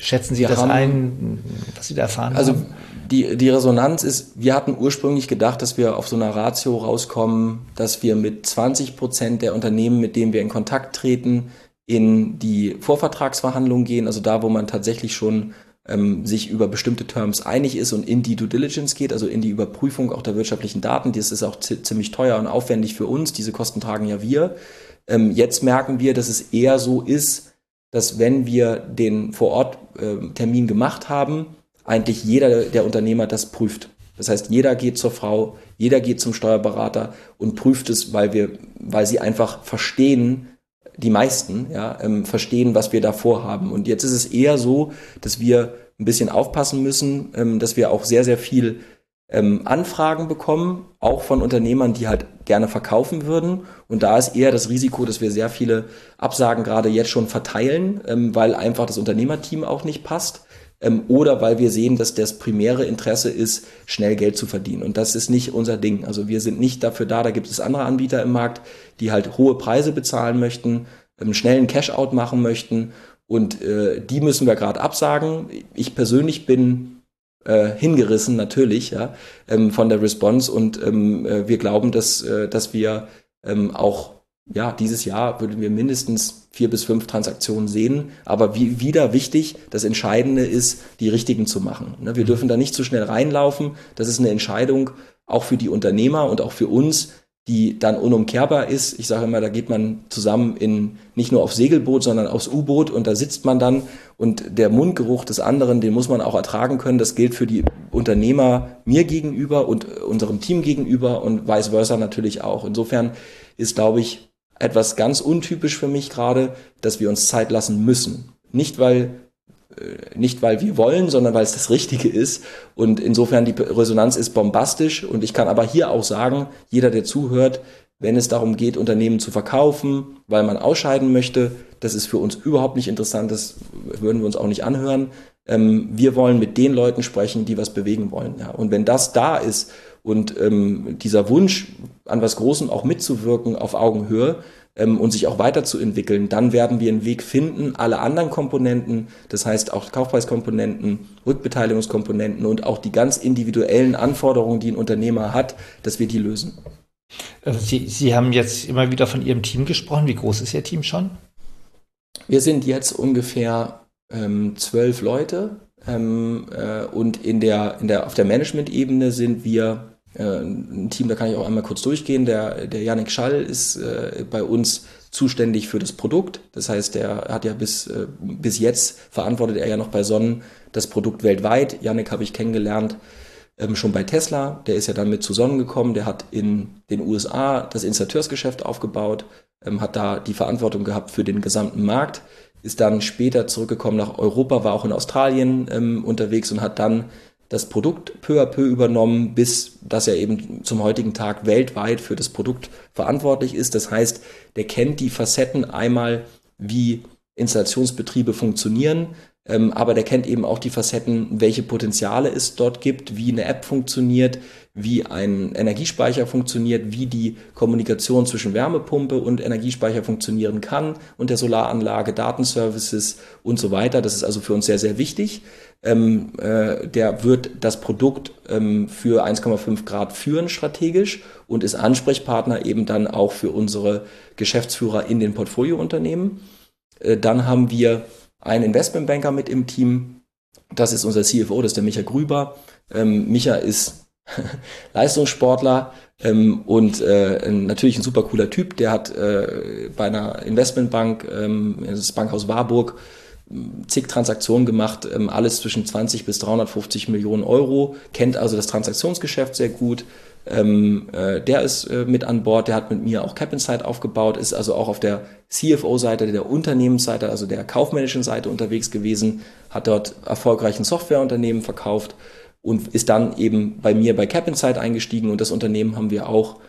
schätzen Sie das ein, was Sie da erfahren also haben? die, die Resonanz ist, wir hatten ursprünglich gedacht, dass wir auf so einer Ratio rauskommen, dass wir mit 20 Prozent der Unternehmen, mit denen wir in Kontakt treten, in die Vorvertragsverhandlungen gehen, also da, wo man tatsächlich schon ähm, sich über bestimmte Terms einig ist und in die Due Diligence geht, also in die Überprüfung auch der wirtschaftlichen Daten. Das ist auch ziemlich teuer und aufwendig für uns. Diese Kosten tragen ja wir. Ähm, jetzt merken wir, dass es eher so ist, dass wenn wir den Vor-Ort-Termin äh, gemacht haben, eigentlich jeder der Unternehmer das prüft. Das heißt, jeder geht zur Frau, jeder geht zum Steuerberater und prüft es, weil wir, weil sie einfach verstehen, die meisten, ja, ähm, verstehen, was wir da vorhaben. Und jetzt ist es eher so, dass wir ein bisschen aufpassen müssen, ähm, dass wir auch sehr, sehr viel ähm, Anfragen bekommen, auch von Unternehmern, die halt gerne verkaufen würden. Und da ist eher das Risiko, dass wir sehr viele Absagen gerade jetzt schon verteilen, ähm, weil einfach das Unternehmerteam auch nicht passt ähm, oder weil wir sehen, dass das primäre Interesse ist, schnell Geld zu verdienen. Und das ist nicht unser Ding. Also wir sind nicht dafür da, da gibt es andere Anbieter im Markt, die halt hohe Preise bezahlen möchten, ähm, schnellen Cash-out machen möchten und äh, die müssen wir gerade absagen. Ich persönlich bin äh, hingerissen natürlich ja, ähm, von der Response und ähm, äh, wir glauben, dass, äh, dass wir ähm, auch ja, dieses Jahr würden wir mindestens vier bis fünf Transaktionen sehen. Aber wie, wieder wichtig, das Entscheidende ist, die richtigen zu machen. Ne, wir mhm. dürfen da nicht zu schnell reinlaufen. Das ist eine Entscheidung auch für die Unternehmer und auch für uns. Die dann unumkehrbar ist. Ich sage immer, da geht man zusammen in nicht nur aufs Segelboot, sondern aufs U-Boot und da sitzt man dann und der Mundgeruch des anderen, den muss man auch ertragen können. Das gilt für die Unternehmer mir gegenüber und unserem Team gegenüber und vice versa natürlich auch. Insofern ist, glaube ich, etwas ganz untypisch für mich gerade, dass wir uns Zeit lassen müssen. Nicht weil nicht weil wir wollen, sondern weil es das Richtige ist. Und insofern die Resonanz ist bombastisch. Und ich kann aber hier auch sagen, jeder, der zuhört, wenn es darum geht, Unternehmen zu verkaufen, weil man ausscheiden möchte, das ist für uns überhaupt nicht interessant, das würden wir uns auch nicht anhören. Ähm, wir wollen mit den Leuten sprechen, die was bewegen wollen. Ja. Und wenn das da ist und ähm, dieser Wunsch, an was Großem auch mitzuwirken auf Augenhöhe, ähm, und sich auch weiterzuentwickeln, dann werden wir einen Weg finden, alle anderen Komponenten, das heißt auch Kaufpreiskomponenten, Rückbeteiligungskomponenten und auch die ganz individuellen Anforderungen, die ein Unternehmer hat, dass wir die lösen. Also Sie, Sie haben jetzt immer wieder von Ihrem Team gesprochen. Wie groß ist Ihr Team schon? Wir sind jetzt ungefähr ähm, zwölf Leute ähm, äh, und in der, in der, auf der Management-Ebene sind wir ein Team, da kann ich auch einmal kurz durchgehen. Der, der Yannick Schall ist äh, bei uns zuständig für das Produkt. Das heißt, der hat ja bis, äh, bis jetzt verantwortet er ja noch bei Sonnen das Produkt weltweit. Yannick habe ich kennengelernt ähm, schon bei Tesla. Der ist ja dann mit zu Sonnen gekommen. Der hat in den USA das Installateursgeschäft aufgebaut, ähm, hat da die Verantwortung gehabt für den gesamten Markt, ist dann später zurückgekommen nach Europa, war auch in Australien ähm, unterwegs und hat dann das Produkt peu à peu übernommen, bis dass er eben zum heutigen Tag weltweit für das Produkt verantwortlich ist. Das heißt, der kennt die Facetten einmal, wie Installationsbetriebe funktionieren, ähm, aber der kennt eben auch die Facetten, welche Potenziale es dort gibt, wie eine App funktioniert, wie ein Energiespeicher funktioniert, wie die Kommunikation zwischen Wärmepumpe und Energiespeicher funktionieren kann und der Solaranlage, Datenservices und so weiter. Das ist also für uns sehr, sehr wichtig. Ähm, äh, der wird das Produkt ähm, für 1,5 Grad führen strategisch und ist Ansprechpartner eben dann auch für unsere Geschäftsführer in den Portfoliounternehmen. Äh, dann haben wir einen Investmentbanker mit im Team. Das ist unser CFO, das ist der Micha Grüber. Ähm, Micha ist <laughs> Leistungssportler ähm, und äh, natürlich ein super cooler Typ. Der hat äh, bei einer Investmentbank, ähm, das Bankhaus Warburg, zig Transaktionen gemacht, ähm, alles zwischen 20 bis 350 Millionen Euro, kennt also das Transaktionsgeschäft sehr gut. Ähm, äh, der ist äh, mit an Bord, der hat mit mir auch Cap Insight aufgebaut, ist also auch auf der CFO-Seite, der Unternehmensseite, also der kaufmännischen Seite unterwegs gewesen, hat dort erfolgreichen Softwareunternehmen verkauft und ist dann eben bei mir bei Cap Insight eingestiegen und das Unternehmen haben wir auch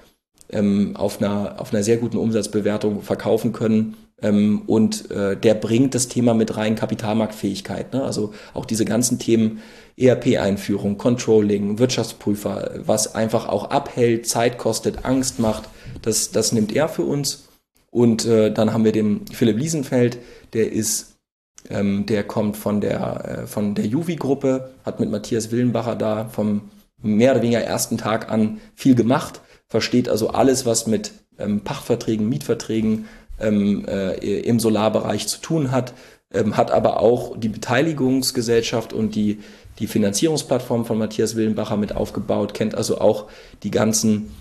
ähm, auf, einer, auf einer sehr guten Umsatzbewertung verkaufen können ähm, und äh, der bringt das Thema mit rein, Kapitalmarktfähigkeit. Ne? Also auch diese ganzen Themen ERP-Einführung, Controlling, Wirtschaftsprüfer, was einfach auch abhält, Zeit kostet, Angst macht, das, das nimmt er für uns. Und äh, dann haben wir den Philipp Liesenfeld, der ist ähm, der kommt von der, äh, von der Juvi-Gruppe, hat mit Matthias Willenbacher da vom mehr oder weniger ersten Tag an viel gemacht, versteht also alles, was mit ähm, Pachtverträgen, Mietverträgen, ähm, äh, im Solarbereich zu tun hat, ähm, hat aber auch die Beteiligungsgesellschaft und die, die Finanzierungsplattform von Matthias Willenbacher mit aufgebaut, kennt also auch die ganzen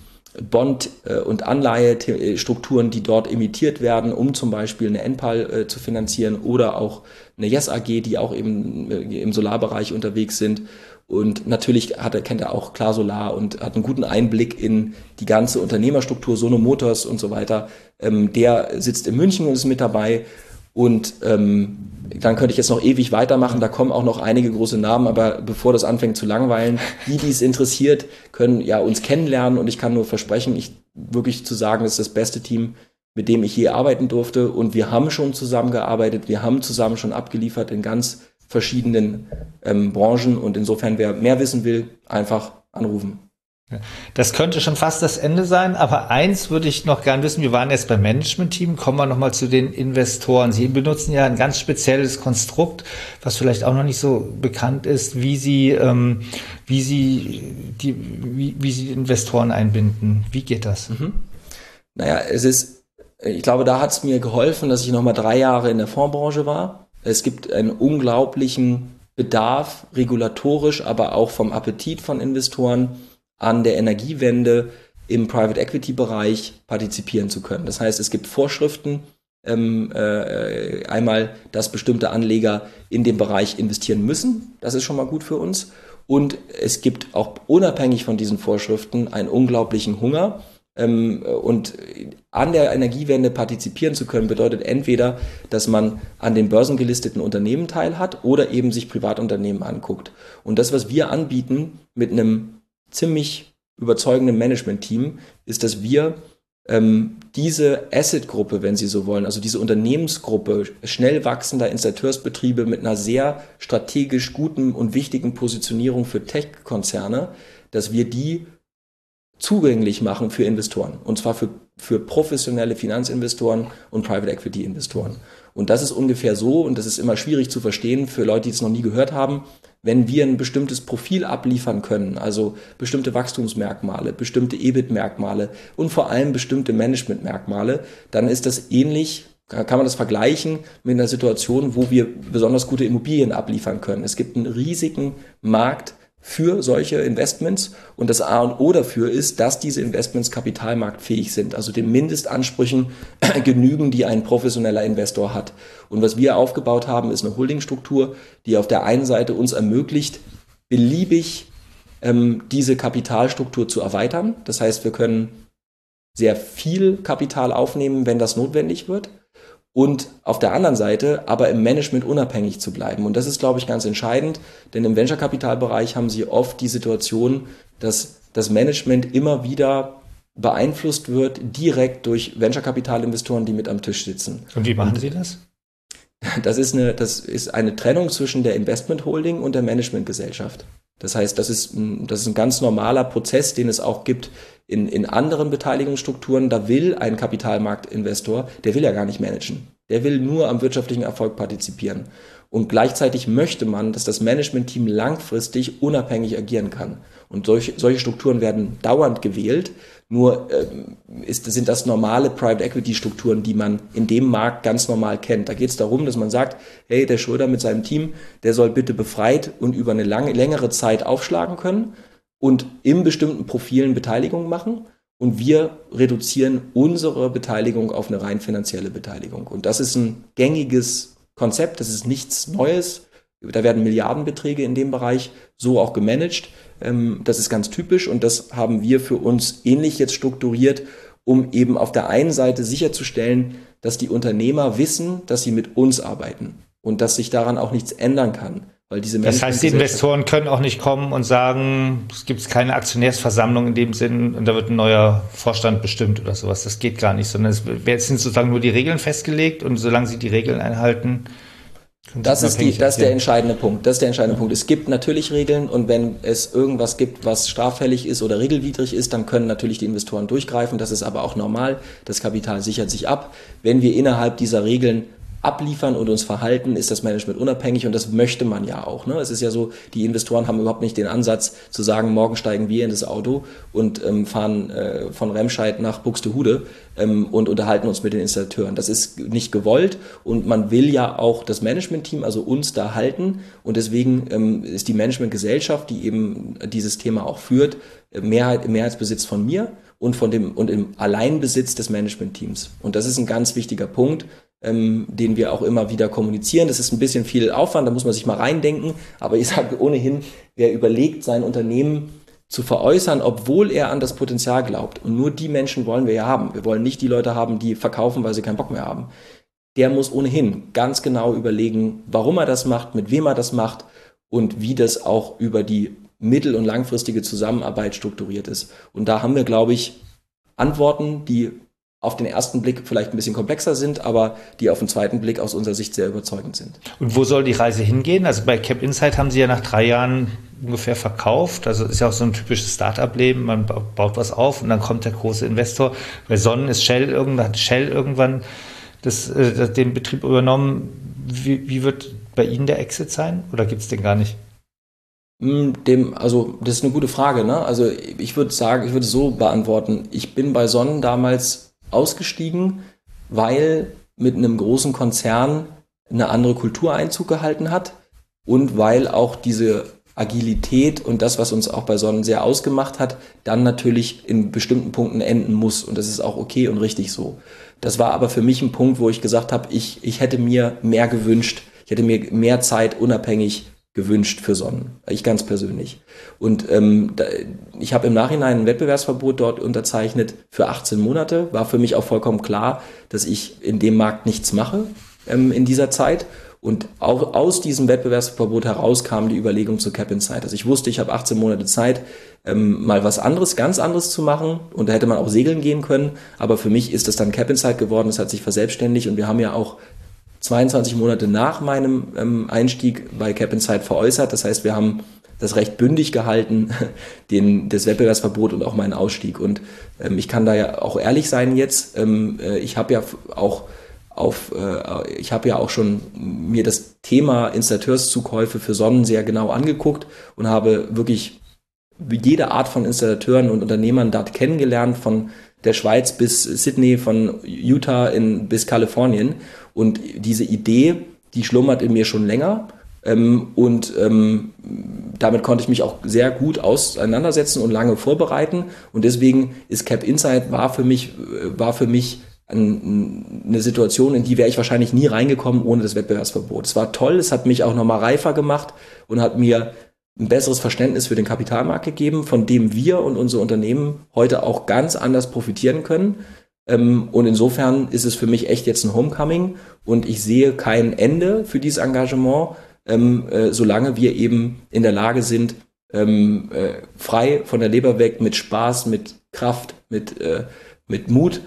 Bond- äh, und Anleihestrukturen, die dort imitiert werden, um zum Beispiel eine NPAL äh, zu finanzieren oder auch eine Yes AG, die auch eben äh, im Solarbereich unterwegs sind. Und natürlich hat er, kennt er auch Klar Solar und hat einen guten Einblick in die ganze Unternehmerstruktur, Sono Motors und so weiter. Ähm, der sitzt in München und ist mit dabei. Und ähm, dann könnte ich jetzt noch ewig weitermachen. Da kommen auch noch einige große Namen, aber bevor das anfängt zu langweilen, die, die es interessiert, können ja uns kennenlernen und ich kann nur versprechen, ich wirklich zu sagen, das ist das beste Team, mit dem ich je arbeiten durfte. Und wir haben schon zusammengearbeitet, wir haben zusammen schon abgeliefert in ganz verschiedenen ähm, Branchen. Und insofern, wer mehr wissen will, einfach anrufen. Das könnte schon fast das Ende sein, aber eins würde ich noch gern wissen. Wir waren jetzt beim Management-Team. Kommen wir nochmal zu den Investoren. Sie benutzen ja ein ganz spezielles Konstrukt, was vielleicht auch noch nicht so bekannt ist, wie Sie, ähm, wie Sie, die, wie, wie Sie Investoren einbinden. Wie geht das? Mhm. Naja, es ist, ich glaube, da hat es mir geholfen, dass ich nochmal drei Jahre in der Fondsbranche war. Es gibt einen unglaublichen Bedarf, regulatorisch, aber auch vom Appetit von Investoren an der Energiewende im Private Equity Bereich partizipieren zu können. Das heißt, es gibt Vorschriften, ähm, äh, einmal, dass bestimmte Anleger in dem Bereich investieren müssen. Das ist schon mal gut für uns. Und es gibt auch unabhängig von diesen Vorschriften einen unglaublichen Hunger. Ähm, und an der Energiewende partizipieren zu können, bedeutet entweder, dass man an den börsengelisteten Unternehmen teilhat oder eben sich Privatunternehmen anguckt. Und das, was wir anbieten mit einem ziemlich überzeugenden Management-Team, ist, dass wir ähm, diese Asset-Gruppe, wenn Sie so wollen, also diese Unternehmensgruppe schnell wachsender Installateursbetriebe mit einer sehr strategisch guten und wichtigen Positionierung für Tech-Konzerne, dass wir die zugänglich machen für Investoren. Und zwar für, für professionelle Finanzinvestoren und Private Equity Investoren. Und das ist ungefähr so, und das ist immer schwierig zu verstehen für Leute, die es noch nie gehört haben, wenn wir ein bestimmtes Profil abliefern können, also bestimmte Wachstumsmerkmale, bestimmte EBIT-Merkmale und vor allem bestimmte Management-Merkmale, dann ist das ähnlich kann man das vergleichen mit einer Situation, wo wir besonders gute Immobilien abliefern können. Es gibt einen riesigen Markt für solche Investments. Und das A und O dafür ist, dass diese Investments kapitalmarktfähig sind, also den Mindestansprüchen <clears throat> genügen, die ein professioneller Investor hat. Und was wir aufgebaut haben, ist eine Holdingstruktur, die auf der einen Seite uns ermöglicht, beliebig ähm, diese Kapitalstruktur zu erweitern. Das heißt, wir können sehr viel Kapital aufnehmen, wenn das notwendig wird und auf der anderen Seite aber im Management unabhängig zu bleiben. Und das ist, glaube ich, ganz entscheidend, denn im Venture-Kapitalbereich haben Sie oft die Situation, dass das Management immer wieder beeinflusst wird, direkt durch Venture-Kapital-Investoren, die mit am Tisch sitzen. Und wie machen Sie das? Das ist eine, das ist eine Trennung zwischen der Investment Holding und der Managementgesellschaft. Das heißt, das ist, ein, das ist ein ganz normaler Prozess, den es auch gibt in, in anderen Beteiligungsstrukturen. Da will ein Kapitalmarktinvestor, der will ja gar nicht managen. Der will nur am wirtschaftlichen Erfolg partizipieren. Und gleichzeitig möchte man, dass das Managementteam langfristig unabhängig agieren kann. Und solche, solche Strukturen werden dauernd gewählt. Nur ähm, ist, sind das normale Private Equity Strukturen, die man in dem Markt ganz normal kennt. Da geht es darum, dass man sagt, hey, der Schröder mit seinem Team, der soll bitte befreit und über eine lange, längere Zeit aufschlagen können und in bestimmten Profilen Beteiligung machen. Und wir reduzieren unsere Beteiligung auf eine rein finanzielle Beteiligung. Und das ist ein gängiges Konzept, das ist nichts Neues. Da werden Milliardenbeträge in dem Bereich so auch gemanagt. Ähm, das ist ganz typisch und das haben wir für uns ähnlich jetzt strukturiert, um eben auf der einen Seite sicherzustellen, dass die Unternehmer wissen, dass sie mit uns arbeiten und dass sich daran auch nichts ändern kann. Weil diese das heißt, die Investoren können auch nicht kommen und sagen, es gibt keine Aktionärsversammlung in dem Sinn und da wird ein neuer Vorstand bestimmt oder sowas. Das geht gar nicht, sondern es sind sozusagen nur die Regeln festgelegt und solange sie die Regeln einhalten, das ist, die, das ist der entscheidende Punkt. Das ist der entscheidende. Punkt. Es gibt natürlich Regeln und wenn es irgendwas gibt, was straffällig ist oder regelwidrig ist, dann können natürlich die Investoren durchgreifen. Das ist aber auch normal. Das Kapital sichert sich ab. Wenn wir innerhalb dieser Regeln abliefern und uns verhalten, ist das Management unabhängig und das möchte man ja auch. Ne? Es ist ja so, die Investoren haben überhaupt nicht den Ansatz zu sagen, morgen steigen wir in das Auto und ähm, fahren äh, von Remscheid nach Buxtehude ähm, und unterhalten uns mit den Installateuren. Das ist nicht gewollt und man will ja auch das Managementteam, also uns da halten und deswegen ähm, ist die Managementgesellschaft, die eben dieses Thema auch führt, Mehrheit, Mehrheitsbesitz von mir und von dem und im Alleinbesitz des Managementteams. Und das ist ein ganz wichtiger Punkt, ähm, den wir auch immer wieder kommunizieren. Das ist ein bisschen viel Aufwand, da muss man sich mal reindenken. Aber ich sage ohnehin, wer überlegt, sein Unternehmen zu veräußern, obwohl er an das Potenzial glaubt. Und nur die Menschen wollen wir ja haben. Wir wollen nicht die Leute haben, die verkaufen, weil sie keinen Bock mehr haben. Der muss ohnehin ganz genau überlegen, warum er das macht, mit wem er das macht und wie das auch über die mittel- und langfristige Zusammenarbeit strukturiert ist. Und da haben wir, glaube ich, Antworten, die auf den ersten Blick vielleicht ein bisschen komplexer sind, aber die auf den zweiten Blick aus unserer Sicht sehr überzeugend sind. Und wo soll die Reise hingehen? Also bei Cap Insight haben Sie ja nach drei Jahren ungefähr verkauft. Also ist ja auch so ein typisches Startup-Leben. Man baut was auf und dann kommt der große Investor. Bei Sonnen ist Shell irgendwann, hat Shell irgendwann das, äh, den Betrieb übernommen. Wie, wie wird bei Ihnen der Exit sein? Oder gibt es den gar nicht? Hm, dem, also, das ist eine gute Frage, ne? Also, ich würde sagen, ich würde so beantworten. Ich bin bei Sonnen damals ausgestiegen, weil mit einem großen Konzern eine andere Kultur Einzug gehalten hat und weil auch diese Agilität und das, was uns auch bei Sonnen sehr ausgemacht hat, dann natürlich in bestimmten Punkten enden muss. Und das ist auch okay und richtig so. Das war aber für mich ein Punkt, wo ich gesagt habe, ich, ich hätte mir mehr gewünscht. Ich hätte mir mehr Zeit unabhängig gewünscht für Sonnen. Ich ganz persönlich. Und ähm, da, ich habe im Nachhinein ein Wettbewerbsverbot dort unterzeichnet für 18 Monate. War für mich auch vollkommen klar, dass ich in dem Markt nichts mache ähm, in dieser Zeit. Und auch aus diesem Wettbewerbsverbot heraus kam die Überlegung zur Cap Inside. Also ich wusste, ich habe 18 Monate Zeit, ähm, mal was anderes, ganz anderes zu machen. Und da hätte man auch segeln gehen können. Aber für mich ist das dann Cap Inside geworden. Es hat sich verselbstständigt. Und wir haben ja auch 22 Monate nach meinem ähm, Einstieg bei Cap Inside veräußert. Das heißt, wir haben das recht bündig gehalten, <laughs> den, das Wettbewerbsverbot und auch meinen Ausstieg. Und ähm, ich kann da ja auch ehrlich sein jetzt. Ähm, äh, ich habe ja auch auf, äh, ich habe ja auch schon mir das Thema Installateurszukäufe für Sonnen sehr genau angeguckt und habe wirklich jede Art von Installateuren und Unternehmern dort kennengelernt, von der Schweiz bis Sydney, von Utah in, bis Kalifornien. Und diese Idee, die schlummert in mir schon länger. Ähm, und ähm, damit konnte ich mich auch sehr gut auseinandersetzen und lange vorbereiten. Und deswegen ist Cap Insight war für mich, äh, war für mich ein, eine Situation, in die wäre ich wahrscheinlich nie reingekommen ohne das Wettbewerbsverbot. Es war toll, es hat mich auch nochmal reifer gemacht und hat mir ein besseres Verständnis für den Kapitalmarkt gegeben, von dem wir und unsere Unternehmen heute auch ganz anders profitieren können. Ähm, und insofern ist es für mich echt jetzt ein Homecoming und ich sehe kein Ende für dieses Engagement, ähm, äh, solange wir eben in der Lage sind, ähm, äh, frei von der Leber weg, mit Spaß, mit Kraft, mit, äh, mit Mut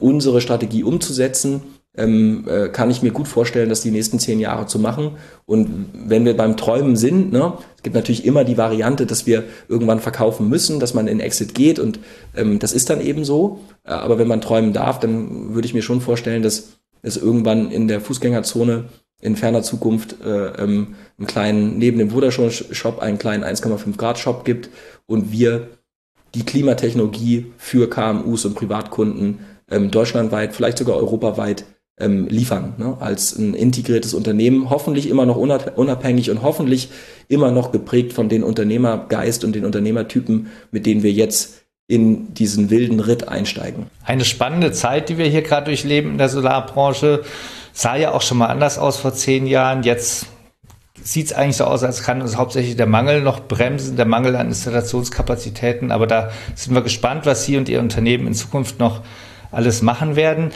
unsere Strategie umzusetzen ähm, äh, kann ich mir gut vorstellen, das die nächsten zehn Jahre zu machen. Und wenn wir beim Träumen sind, ne, es gibt natürlich immer die Variante, dass wir irgendwann verkaufen müssen, dass man in Exit geht und ähm, das ist dann eben so. Äh, aber wenn man träumen darf, dann würde ich mir schon vorstellen, dass es irgendwann in der Fußgängerzone in ferner Zukunft äh, ähm, einen kleinen, neben dem Vodafone-Shop einen kleinen 1,5 Grad Shop gibt und wir die Klimatechnologie für KMUs und Privatkunden ähm, deutschlandweit, vielleicht sogar europaweit ähm, liefern, ne? als ein integriertes Unternehmen, hoffentlich immer noch unabhängig und hoffentlich immer noch geprägt von den Unternehmergeist und den Unternehmertypen, mit denen wir jetzt in diesen wilden Ritt einsteigen. Eine spannende Zeit, die wir hier gerade durchleben in der Solarbranche, sah ja auch schon mal anders aus vor zehn Jahren. Jetzt sieht es eigentlich so aus, als kann uns hauptsächlich der Mangel noch bremsen, der Mangel an Installationskapazitäten. Aber da sind wir gespannt, was Sie und Ihr Unternehmen in Zukunft noch alles machen werden.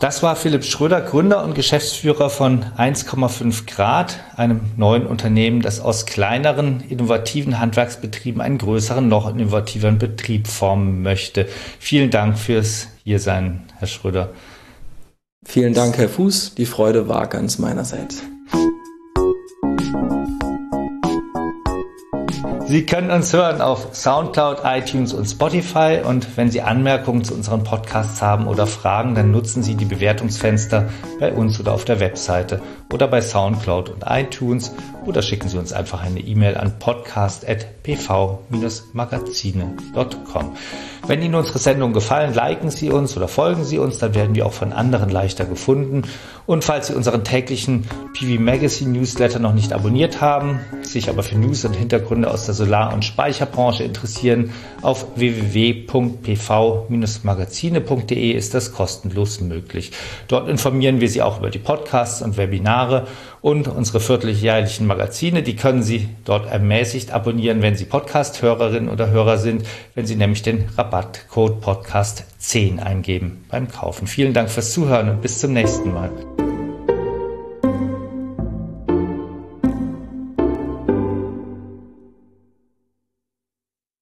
Das war Philipp Schröder, Gründer und Geschäftsführer von 1,5 Grad, einem neuen Unternehmen, das aus kleineren, innovativen Handwerksbetrieben einen größeren, noch innovativeren Betrieb formen möchte. Vielen Dank fürs Hiersein, Herr Schröder. Vielen Dank, Herr Fuß. Die Freude war ganz meinerseits. Sie können uns hören auf Soundcloud, iTunes und Spotify. Und wenn Sie Anmerkungen zu unseren Podcasts haben oder Fragen, dann nutzen Sie die Bewertungsfenster bei uns oder auf der Webseite oder bei Soundcloud und iTunes oder schicken Sie uns einfach eine E-Mail an podcast.pv-magazine.com. Wenn Ihnen unsere Sendungen gefallen, liken Sie uns oder folgen Sie uns, dann werden wir auch von anderen leichter gefunden. Und falls Sie unseren täglichen PV Magazine Newsletter noch nicht abonniert haben, sich aber für News und Hintergründe aus der Solar- und Speicherbranche interessieren, auf www.pv-magazine.de ist das kostenlos möglich. Dort informieren wir Sie auch über die Podcasts und Webinare und unsere vierteljährlichen Magazine. Die können Sie dort ermäßigt abonnieren, wenn Sie Podcast-Hörerinnen oder Hörer sind, wenn Sie nämlich den Rabattcode Podcast 10 eingeben beim Kaufen. Vielen Dank fürs Zuhören und bis zum nächsten Mal.